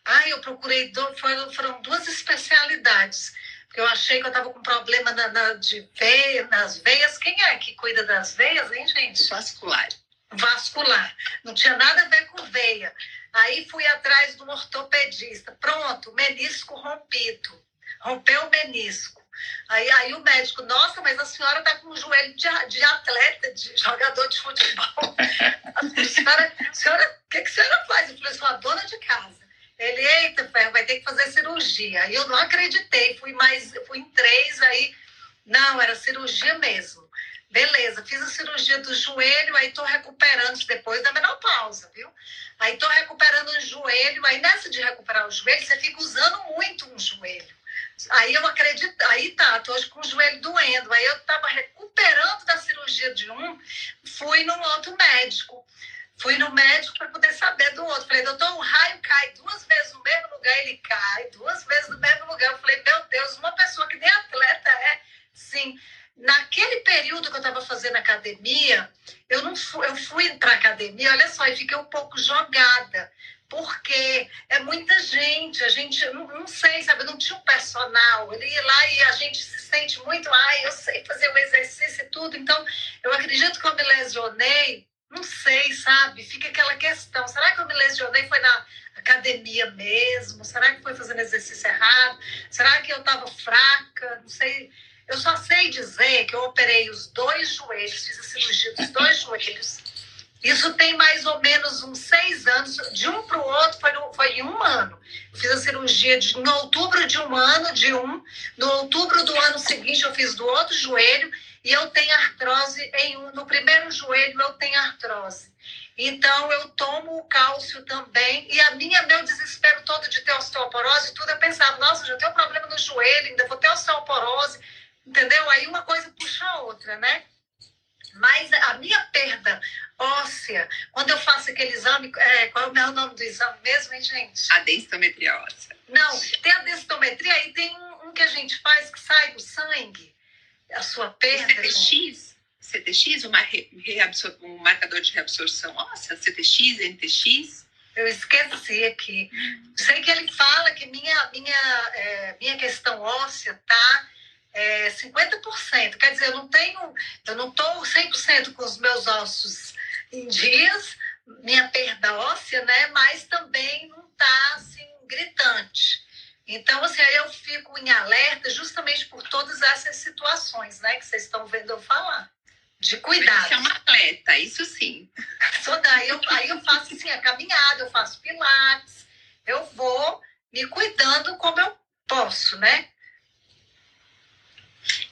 S4: Ai, eu procurei, foram, foram duas especialidades. Eu achei que eu estava com problema na, na, de veia, nas veias. Quem é que cuida das veias, hein, gente?
S3: Vascular.
S4: Vascular. Não tinha nada a ver com veia. Aí fui atrás do ortopedista. Pronto, menisco rompido. Rompeu o menisco. Aí, aí o médico, nossa, mas a senhora está com um joelho de, de, atleta, de jogador de futebol. A senhora, senhora, o que, que a senhora faz? Eu falei, sou a dona de casa. Ele, eita, ferro, vai ter que fazer cirurgia. Aí eu não acreditei, fui mais, fui em três, aí, não, era cirurgia mesmo. Beleza, fiz a cirurgia do joelho, aí tô recuperando depois da menopausa, viu? Aí tô recuperando o joelho, aí nessa de recuperar o joelho, você fica usando muito um joelho. Aí eu acredito, aí tá, tô com o joelho doendo. Aí eu tava recuperando da cirurgia de um, fui num outro médico. Fui no médico para poder saber do outro. Falei, doutor, o raio cai duas vezes no mesmo lugar, ele cai, duas vezes no mesmo lugar. Eu falei, meu Deus, uma pessoa que nem atleta é, sim. Naquele período que eu estava fazendo academia, eu não fui, eu fui para academia, olha só, e fiquei um pouco jogada, porque é muita gente, a gente não, não sei, sabe, não tinha um personal. Ele ia lá e a gente se sente muito, ai, eu sei fazer o exercício e tudo. Então, eu acredito que eu me lesionei não sei, sabe? Fica aquela questão: será que eu me lesionei? Foi na academia mesmo? Será que foi fazendo exercício errado? Será que eu estava fraca? Não sei. Eu só sei dizer que eu operei os dois joelhos, fiz a cirurgia dos dois joelhos. Isso tem mais ou menos uns seis anos. De um para o outro foi, foi um ano. Eu fiz a cirurgia de, no outubro de um ano, de um. No outubro do ano seguinte, eu fiz do outro joelho. E eu tenho artrose em um. No primeiro joelho, eu tenho artrose. Então, eu tomo o cálcio também. E a minha, meu desespero todo de ter osteoporose, tudo, eu pensava, nossa, já tenho um problema no joelho, ainda vou ter osteoporose. Entendeu? Aí uma coisa puxa a outra, né? Mas a minha perda óssea, quando eu faço aquele exame, é, qual é o nome do exame mesmo, hein, gente?
S3: A densitometria óssea.
S4: Não, tem a densitometria e tem um, um, que a gente faz que sai do sangue, a sua perda.
S3: O CTX? CTX, uma re, um marcador de reabsorção óssea, CTX, NTX?
S4: Eu esqueci aqui. Sei que ele fala que minha, minha, é, minha questão óssea tá é, 50%. Quer dizer, eu não tenho, eu não estou 100% com os meus ossos em dias, minha perda óssea, né? Mas também não está assim gritante. Então, assim, aí eu fico em alerta justamente por todas essas situações, né? Que vocês estão vendo eu falar. De cuidado.
S3: Você é uma atleta, isso sim.
S4: Sou daí, eu, aí eu faço assim, a caminhada, eu faço pilates, eu vou me cuidando como eu posso, né?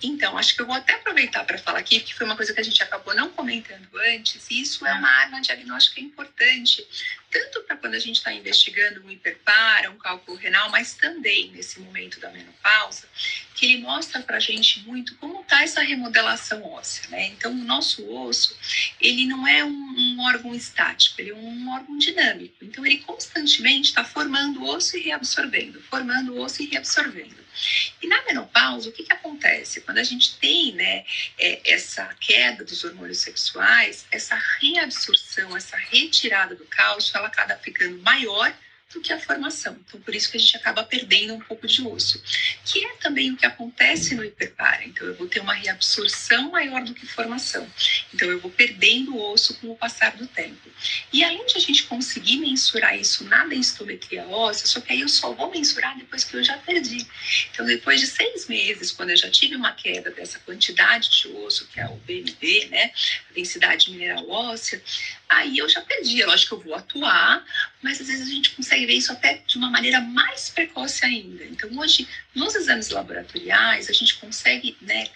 S3: Então, acho que eu vou até aproveitar para falar aqui, que foi uma coisa que a gente acabou não comentando antes, e isso é uma arma diagnóstica importante, tanto para quando a gente está investigando um hiperpara, um cálculo renal, mas também nesse momento da menopausa, que ele mostra para a gente muito como está essa remodelação óssea, né? Então, o nosso osso, ele não é um, um órgão estático, ele é um órgão dinâmico. Então, ele constantemente está formando osso e reabsorvendo, formando osso e reabsorvendo. E na menopausa, o que, que acontece? Quando a gente tem né, é, essa queda dos hormônios sexuais, essa reabsorção, essa retirada do cálcio, ela acaba ficando maior do que a formação. Então, por isso que a gente acaba perdendo um pouco de osso, que é também o que acontece no hiperpara. Então, eu vou ter uma reabsorção maior do que formação. Então, eu vou perdendo osso com o passar do tempo. E além de a gente conseguir mensurar isso na densitometria óssea, só que aí eu só vou mensurar depois que eu já perdi. Então, depois de seis meses, quando eu já tive uma queda dessa quantidade de osso, que é o BMD, né, a densidade mineral óssea, aí eu já perdi. É lógico que eu vou atuar, mas às vezes a gente consegue ver isso até de uma maneira mais precoce ainda. Então, hoje, nos exames laboratoriais, a gente consegue né,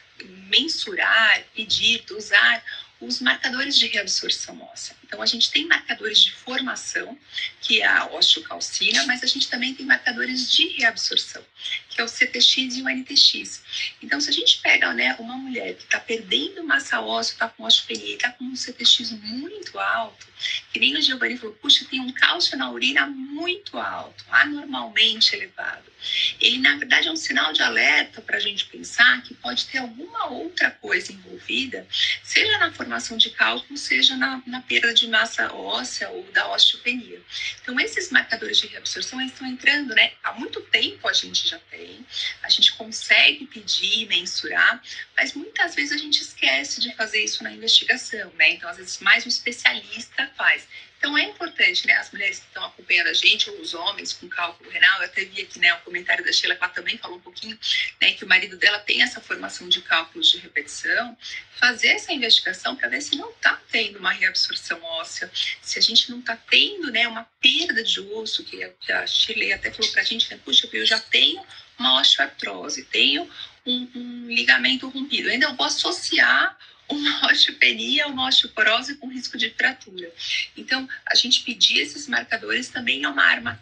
S3: mensurar, pedir, dosar os marcadores de reabsorção óssea. Então, a gente tem marcadores de formação, que é a osteocalcina, mas a gente também tem marcadores de reabsorção, que é o CTX e o NTX. Então, se a gente pega né, uma mulher que está perdendo massa óssea, está com osteopenia, está com um CTX muito alto, que nem o Giovanni falou, puxa, tem um cálcio na urina muito alto, anormalmente elevado. Ele, na verdade, é um sinal de alerta para a gente pensar que pode ter alguma outra coisa envolvida, seja na formação de cálculo, seja na, na perda de de massa óssea ou da osteopenia. Então, esses marcadores de reabsorção estão entrando, né? Há muito tempo a gente já tem, a gente consegue pedir, mensurar, mas muitas vezes a gente esquece de fazer isso na investigação, né? Então, às vezes, mais um especialista faz. Então é importante, né, as mulheres que estão acompanhando a gente, ou os homens com cálculo renal, eu até vi aqui, né, o comentário da Sheila, que ela também falou um pouquinho, né, que o marido dela tem essa formação de cálculos de repetição, fazer essa investigação para ver se não está tendo uma reabsorção óssea, se a gente não está tendo, né, uma perda de osso, que a Shirley até falou para a gente, né, puxa, eu já tenho uma osteoartrose, tenho um, um ligamento rompido, ainda eu vou associar (laughs) uma osteopenia, uma osteoporose com risco de fratura. Então, a gente pedir esses marcadores também é uma arma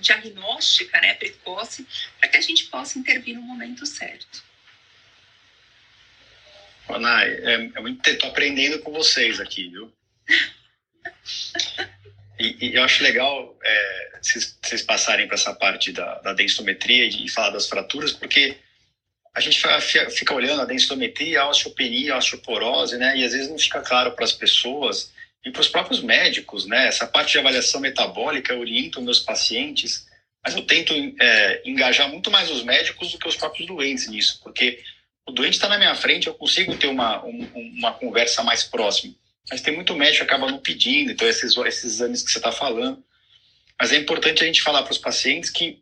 S3: diagnóstica, né, precoce, para que a gente possa intervir no momento certo.
S5: Ana, é, é muito estou aprendendo com vocês aqui, viu? (laughs) E, e eu acho legal é, vocês, passarem para essa parte da, da densitometria e, e falar das fraturas, porque a gente fica olhando a densitometria, a osteopenia, a osteoporose, né? E às vezes não fica claro para as pessoas e para os próprios médicos, né? Essa parte de avaliação metabólica eu oriento meus pacientes, mas eu tento é, engajar muito mais os médicos do que os próprios doentes nisso, porque o doente está na minha frente, eu consigo ter uma, um, uma conversa mais próxima. mas tem muito médico que acaba não pedindo, então esses, esses exames que você está falando. Mas é importante a gente falar para os pacientes que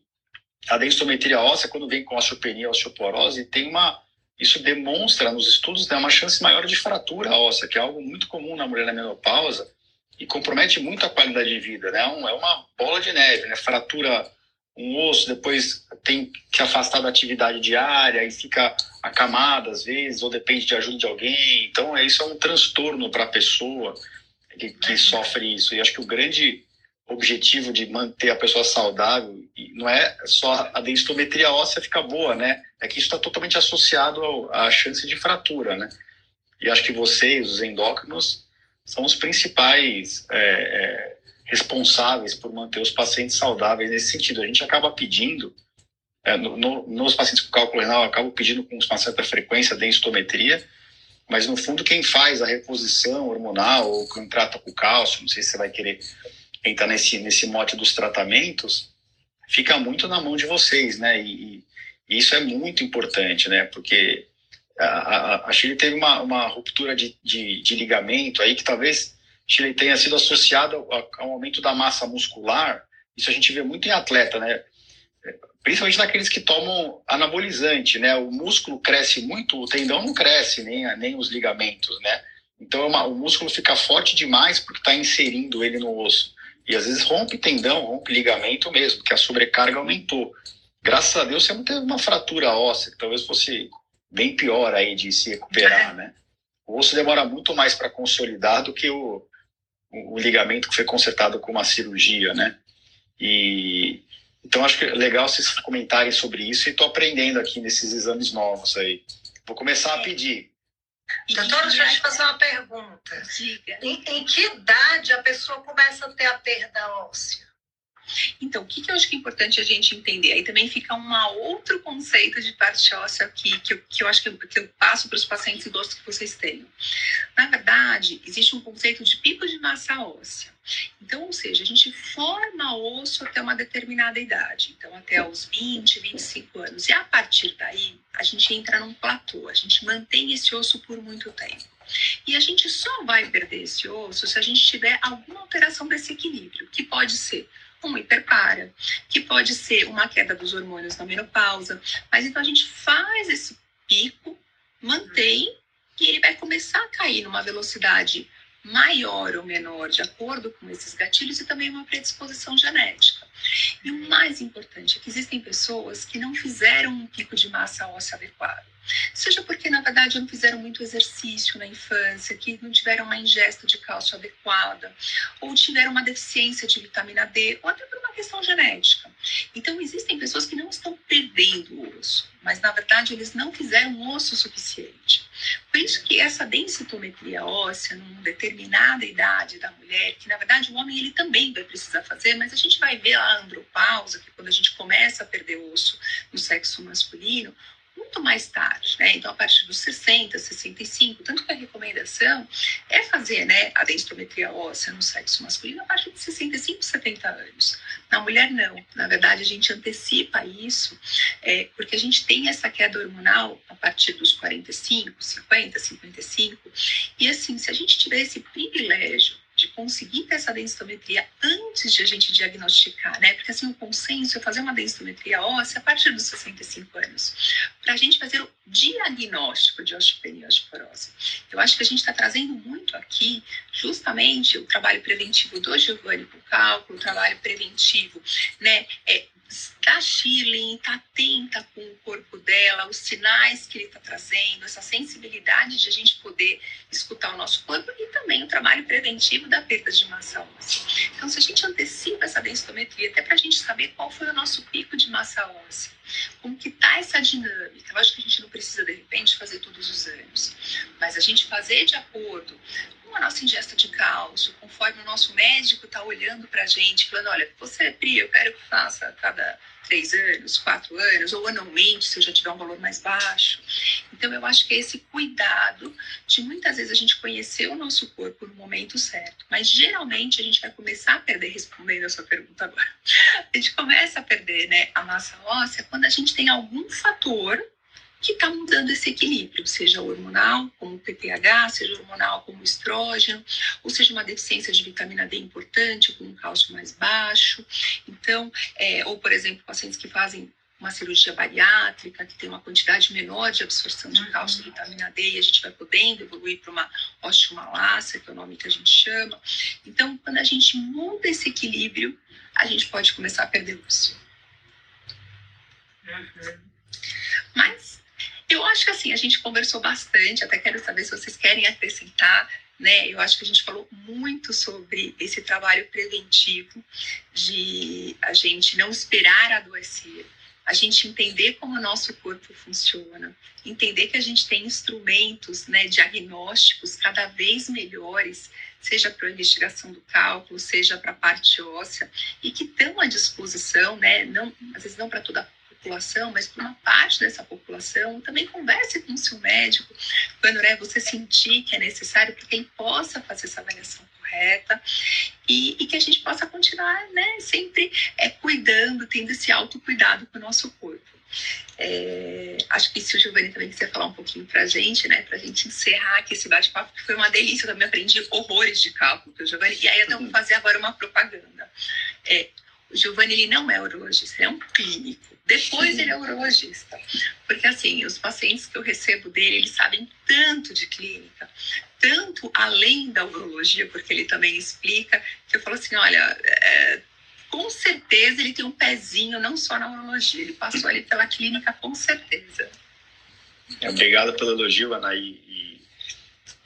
S5: a densitometria óssea, quando vem com osteopenia, osteoporose, tem uma, isso demonstra nos estudos né, uma chance maior de fratura óssea, que é algo muito comum na mulher na menopausa e compromete muito a qualidade de vida, né? É, é uma bola de neve, né? Fratura um osso, depois tem que afastar da atividade diária e fica acamada às vezes, ou depende de ajuda de alguém. Então, é, isso é um transtorno para a pessoa que, que sofre isso. E acho que o grande objetivo de manter a pessoa saudável não é só a densitometria óssea ficar boa, né? É que isso está totalmente associado ao, à chance de fratura, né? E acho que vocês, os endócrinos, são os principais é, é, responsáveis por manter os pacientes saudáveis nesse sentido. A gente acaba pedindo, é, no, no, nos pacientes com cálculo renal, eu acabo pedindo com uma certa frequência densitometria, mas no fundo quem faz a reposição hormonal ou quem trata com cálcio, não sei se você vai querer entrar nesse, nesse mote dos tratamentos, fica muito na mão de vocês, né? E, e isso é muito importante, né? Porque a, a, a Chile teve uma, uma ruptura de, de, de, ligamento aí que talvez Chile tenha sido associado ao, ao aumento da massa muscular. Isso a gente vê muito em atleta, né? Principalmente naqueles que tomam anabolizante, né? O músculo cresce muito, o tendão não cresce, nem, nem os ligamentos, né? Então é uma, o músculo fica forte demais porque está inserindo ele no osso. E às vezes rompe tendão, rompe ligamento mesmo, porque a sobrecarga aumentou. Graças a Deus você não teve uma fratura óssea, que talvez fosse bem pior aí de se recuperar, é. né? O osso demora muito mais para consolidar do que o, o, ligamento que foi consertado com uma cirurgia, né? E então acho que é legal vocês comentarem sobre isso e estou aprendendo aqui nesses exames novos aí. Vou começar a pedir
S4: Doutora, deixa eu te fazer uma pergunta. Diga. Em, em, que idade a pessoa começa a ter a perda óssea?
S3: Então, o que, que eu acho que é importante a gente entender? Aí também fica um outro conceito de parte óssea aqui, que eu, que eu acho que eu, que eu passo para os pacientes gosto que vocês tenham. Na verdade, existe um conceito de pico de massa óssea. Então, ou seja, a gente forma osso até uma determinada idade, então até os 20, 25 anos. E a partir daí, a gente entra num platô, a gente mantém esse osso por muito tempo. E a gente só vai perder esse osso se a gente tiver alguma alteração desse equilíbrio, que pode ser uma hiperpara, que pode ser uma queda dos hormônios na menopausa. Mas então a gente faz esse pico, mantém, e ele vai começar a cair numa velocidade maior ou menor, de acordo com esses gatilhos, e também uma predisposição genética. E o mais importante é que existem pessoas que não fizeram um pico de massa óssea adequado. Seja porque, na verdade, não fizeram muito exercício na infância, que não tiveram uma ingesta de cálcio adequada, ou tiveram uma deficiência de vitamina D, ou até por uma questão genética. Então, existem pessoas que não estão perdendo osso, mas, na verdade, eles não fizeram osso suficiente. Por isso que essa densitometria óssea, numa determinada idade da mulher, que, na verdade, o homem ele também vai precisar fazer, mas a gente vai ver a andropausa, que é quando a gente começa a perder osso no sexo masculino, muito mais tarde, né? Então, a partir dos 60, 65, tanto que a recomendação é fazer, né, a densitometria óssea no sexo masculino a partir de 65, 70 anos. Na mulher, não. Na verdade, a gente antecipa isso, é, porque a gente tem essa queda hormonal a partir dos 45, 50, 55. E assim, se a gente tiver esse privilégio de conseguir ter essa densitometria antes de a gente diagnosticar, né? Porque assim, o consenso é fazer uma densitometria óssea a partir dos 65 anos, para a gente fazer o diagnóstico de osteopenia osteoporose. Eu acho que a gente está trazendo muito aqui justamente o trabalho preventivo do Giovanni cálculo, o trabalho preventivo, né? É, da Shirley, está atenta com o corpo dela, os sinais que ele está trazendo, essa sensibilidade de a gente poder escutar o nosso corpo e também o trabalho preventivo da perda de massa óssea. Então, se a gente antecipa essa densitometria, até para a gente saber qual foi o nosso pico de massa óssea, como que está essa dinâmica. Acho que a gente não precisa, de repente, fazer todos os anos, mas a gente fazer de acordo a nossa ingesta de cálcio, conforme o nosso médico está olhando para a gente, falando, olha, você é Pri, eu quero que faça a cada três anos, quatro anos, ou anualmente, se eu já tiver um valor mais baixo. Então, eu acho que é esse cuidado de muitas vezes a gente conhecer o nosso corpo no momento certo, mas geralmente a gente vai começar a perder, respondendo a sua pergunta agora, (laughs) a gente começa a perder né, a massa óssea quando a gente tem algum fator que está mudando esse equilíbrio, seja hormonal, como o PTH, seja hormonal, como o estrógeno, ou seja uma deficiência de vitamina D importante, com um cálcio mais baixo. Então, é, ou por exemplo, pacientes que fazem uma cirurgia bariátrica, que tem uma quantidade menor de absorção de cálcio e vitamina D, e a gente vai podendo evoluir para uma osteomalácia, que é o nome que a gente chama. Então, quando a gente muda esse equilíbrio, a gente pode começar a perder luz. Uhum. Mas eu acho que assim, a gente conversou bastante, até quero saber se vocês querem acrescentar, né? Eu acho que a gente falou muito sobre esse trabalho preventivo de a gente não esperar adoecer, a gente entender como o nosso corpo funciona, entender que a gente tem instrumentos, né, diagnósticos cada vez melhores, seja para a investigação do cálculo, seja para a parte óssea, e que estão à disposição, né, não, às vezes não para toda população, mas para uma parte dessa população, também converse com o seu médico quando né, você sentir que é necessário para quem possa fazer essa avaliação correta e, e, que a gente possa continuar né, sempre é, cuidando, tendo esse autocuidado com o nosso corpo. É, acho que se o Giovanni também quiser falar um pouquinho para a gente, né, para a gente encerrar aqui esse bate-papo, que foi uma delícia, eu também aprendi horrores de cálculo Giovanni, e aí eu vou fazer agora uma propaganda. É, o Giovanni ele não é urologista, é um clínico. Depois ele é urologista. Porque assim, os pacientes que eu recebo dele, eles sabem tanto de clínica, tanto além da urologia, porque ele também explica, que eu falo assim, olha, é, com certeza ele tem um pezinho não só na urologia, ele passou ali pela clínica com certeza.
S5: Obrigado pelo elogio, Ana,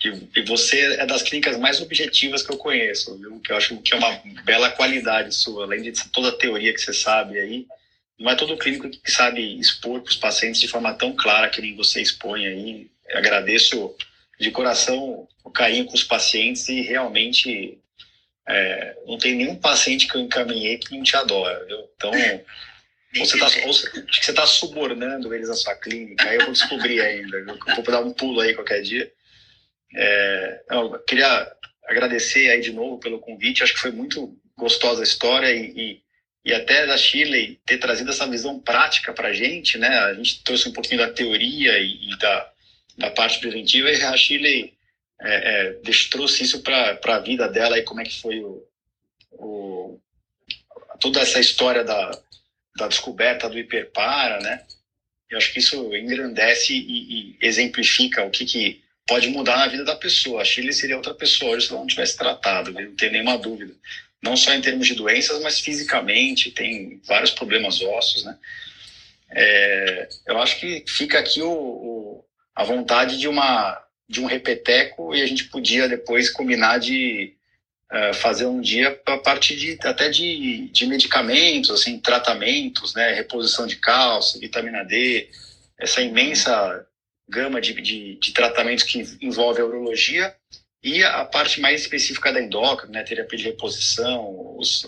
S5: e, você é das clínicas mais objetivas que eu conheço, viu? que eu acho que é uma bela qualidade sua, além de toda a teoria que você sabe aí, não é todo clínico que sabe expor para os pacientes de forma tão clara que nem você expõe aí. Eu agradeço de coração o carinho com os pacientes e realmente é, não tem nenhum paciente que eu encaminhei que não te adora, viu? Então, (laughs) você está você tá subornando eles na sua clínica, aí eu vou descobrir ainda, viu? Eu vou dar um pulo aí qualquer dia. É, eu queria agradecer aí de novo pelo convite, acho que foi muito gostosa a história e, e, e até da Shirley ter trazido essa visão prática para a gente, né? A gente trouxe um pouquinho da teoria e, e da, da parte preventiva, e a Shirley é, é, trouxe isso para a vida dela e como é que foi o, o, toda essa história da, da descoberta do hiperpara, né? Eu acho que isso engrandece e, e exemplifica o que, que pode mudar na vida da pessoa. A Shirley seria outra pessoa hoje se ela não tivesse tratado, não tem nenhuma dúvida. Não só em termos de doenças, mas fisicamente, tem vários problemas ossos, né? É, eu acho que fica aqui o, o a vontade de uma de um repeteco e a gente podia depois combinar de uh, fazer um dia a partir de até de, de medicamentos, assim, tratamentos, né, reposição de cálcio, vitamina D, essa imensa gama de, de, de tratamentos que envolve a urologia e a parte mais específica da endócrina, né, terapia de reposição, os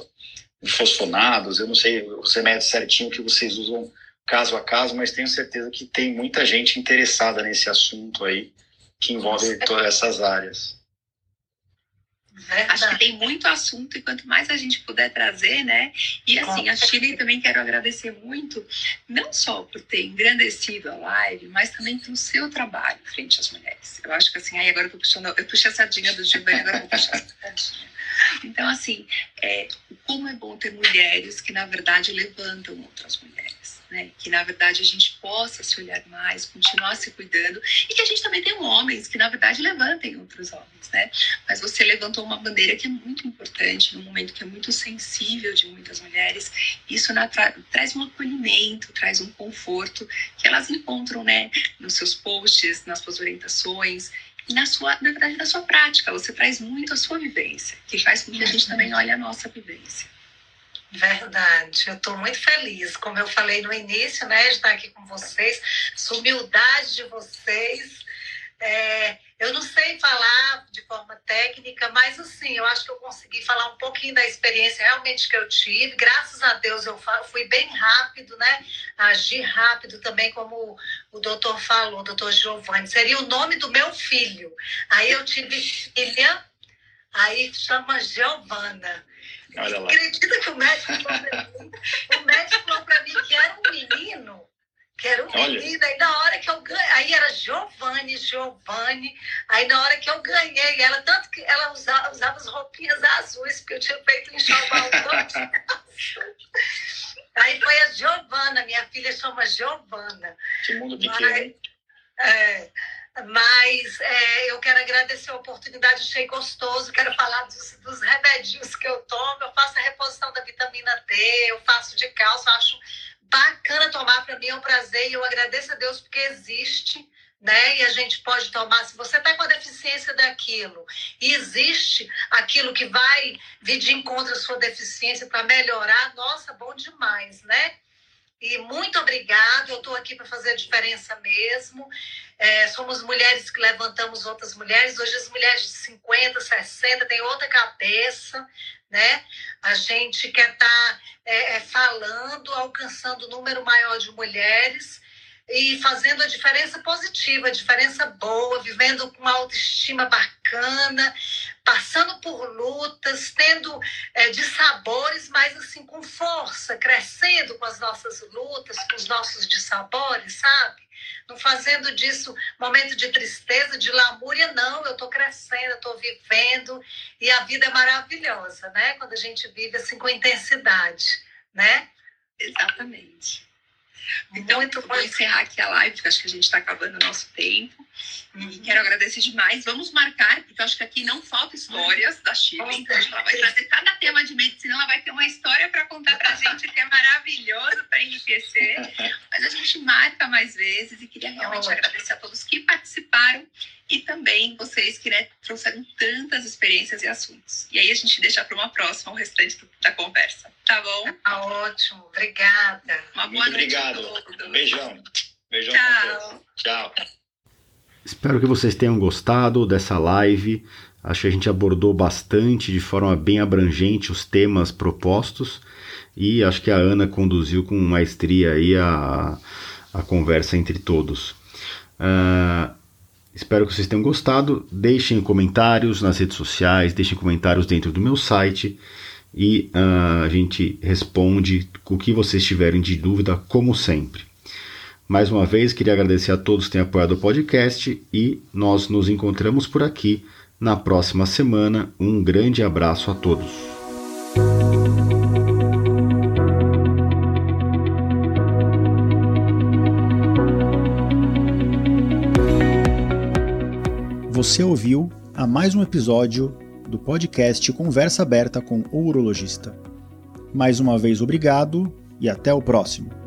S5: fosfonados, eu não sei os remédios certinho que vocês usam caso a caso, mas tenho certeza que tem muita gente interessada nesse assunto aí, que envolve todas essas áreas.
S3: Acho que tem muito assunto e quanto mais a gente puder trazer, né? E assim, a Chile também quero agradecer muito, não só por ter engrandecido a live, mas também pelo seu trabalho frente às mulheres. Eu acho que assim, aí agora eu tô puxando, eu puxei a sardinha do Giovanni, agora eu vou puxar a sardinha. Então, assim, é, como é bom ter mulheres que, na verdade, levantam outras mulheres né? Que na verdade a gente possa se olhar mais, continuar se cuidando e que a gente também tenha homens que na verdade levantem outros homens, né? Mas você levantou uma bandeira que é muito importante num momento que é muito sensível de muitas mulheres. Isso na, tra traz um acolhimento, traz um conforto que elas encontram, né? Nos seus posts, nas suas orientações e na sua, na verdade, na sua prática. Você traz muito a sua vivência, que faz com que a gente também olhe a nossa vivência.
S4: Verdade, eu estou muito feliz, como eu falei no início, né, de estar aqui com vocês, essa humildade de vocês. É, eu não sei falar de forma técnica, mas assim, eu acho que eu consegui falar um pouquinho da experiência realmente que eu tive. Graças a Deus eu fui bem rápido, né? Agi rápido também, como o doutor falou, o doutor Giovanni. Seria o nome do meu filho. Aí eu tive filha, aí chama Giovana. Olha lá. Acredita que o médico falou pra mim? O médico falou pra mim que era um menino. Que era um Olha. menino. Aí na hora que eu ganhei. Aí era Giovanni, Giovanni. Aí na hora que eu ganhei ela, tanto que ela usava, usava as roupinhas azuis, porque eu tinha feito um enxoval (laughs) Aí foi a Giovana, minha filha chama Giovana.
S6: Que mundo pequeno.
S4: Mas, é mas é, eu quero agradecer a oportunidade, achei gostoso. Quero falar dos, dos que eu tomo. Eu faço a reposição da vitamina D, eu faço de cálcio, acho bacana tomar. Para mim é um prazer e eu agradeço a Deus porque existe né? E a gente pode tomar, se você está com a deficiência daquilo, e existe aquilo que vai vir de encontro à sua deficiência para melhorar, nossa, bom demais, né? E muito obrigado, eu estou aqui para fazer a diferença mesmo. É, somos mulheres que levantamos outras mulheres. Hoje as mulheres de 50, 60 têm outra cabeça, né? A gente quer estar tá, é, é, falando, alcançando o um número maior de mulheres e fazendo a diferença positiva, a diferença boa, vivendo com uma autoestima bacana, passando por lutas, tendo é, de sabores, mas assim com força, crescendo com as nossas lutas, com os nossos dissabores, sabe? Não fazendo disso momento de tristeza, de lamúria, não. Eu estou crescendo, eu estou vivendo e a vida é maravilhosa, né? Quando a gente vive assim com intensidade, né?
S3: Exatamente. Então, Muito eu vou encerrar aqui a live, porque acho que a gente está acabando o nosso tempo. Uhum. E quero agradecer demais. Vamos marcar, porque eu acho que aqui não falta histórias da Chile. Então, ela vai trazer cada tema de medicina, ela vai ter uma história para contar para a gente, que é maravilhoso para enriquecer. Mas a gente marca mais vezes e queria realmente agradecer a todos que participaram e também vocês que né, trouxeram tantas experiências e assuntos. E aí a gente deixa para uma próxima o restante da conversa. Tá bom?
S4: Tá ótimo. Obrigada.
S3: Uma boa
S6: Muito
S3: noite
S6: obrigado.
S3: a todos.
S6: Beijão. Beijão
S3: Tchau.
S6: Tchau.
S1: Espero que vocês tenham gostado dessa live. Acho que a gente abordou bastante, de forma bem abrangente, os temas propostos. E acho que a Ana conduziu com maestria aí a, a conversa entre todos. Uh, Espero que vocês tenham gostado. Deixem comentários nas redes sociais, deixem comentários dentro do meu site e uh, a gente responde o que vocês tiverem de dúvida, como sempre. Mais uma vez, queria agradecer a todos que têm apoiado o podcast e nós nos encontramos por aqui na próxima semana. Um grande abraço a todos.
S5: Você ouviu a mais um episódio do podcast Conversa Aberta com o Urologista. Mais uma vez, obrigado e até o próximo.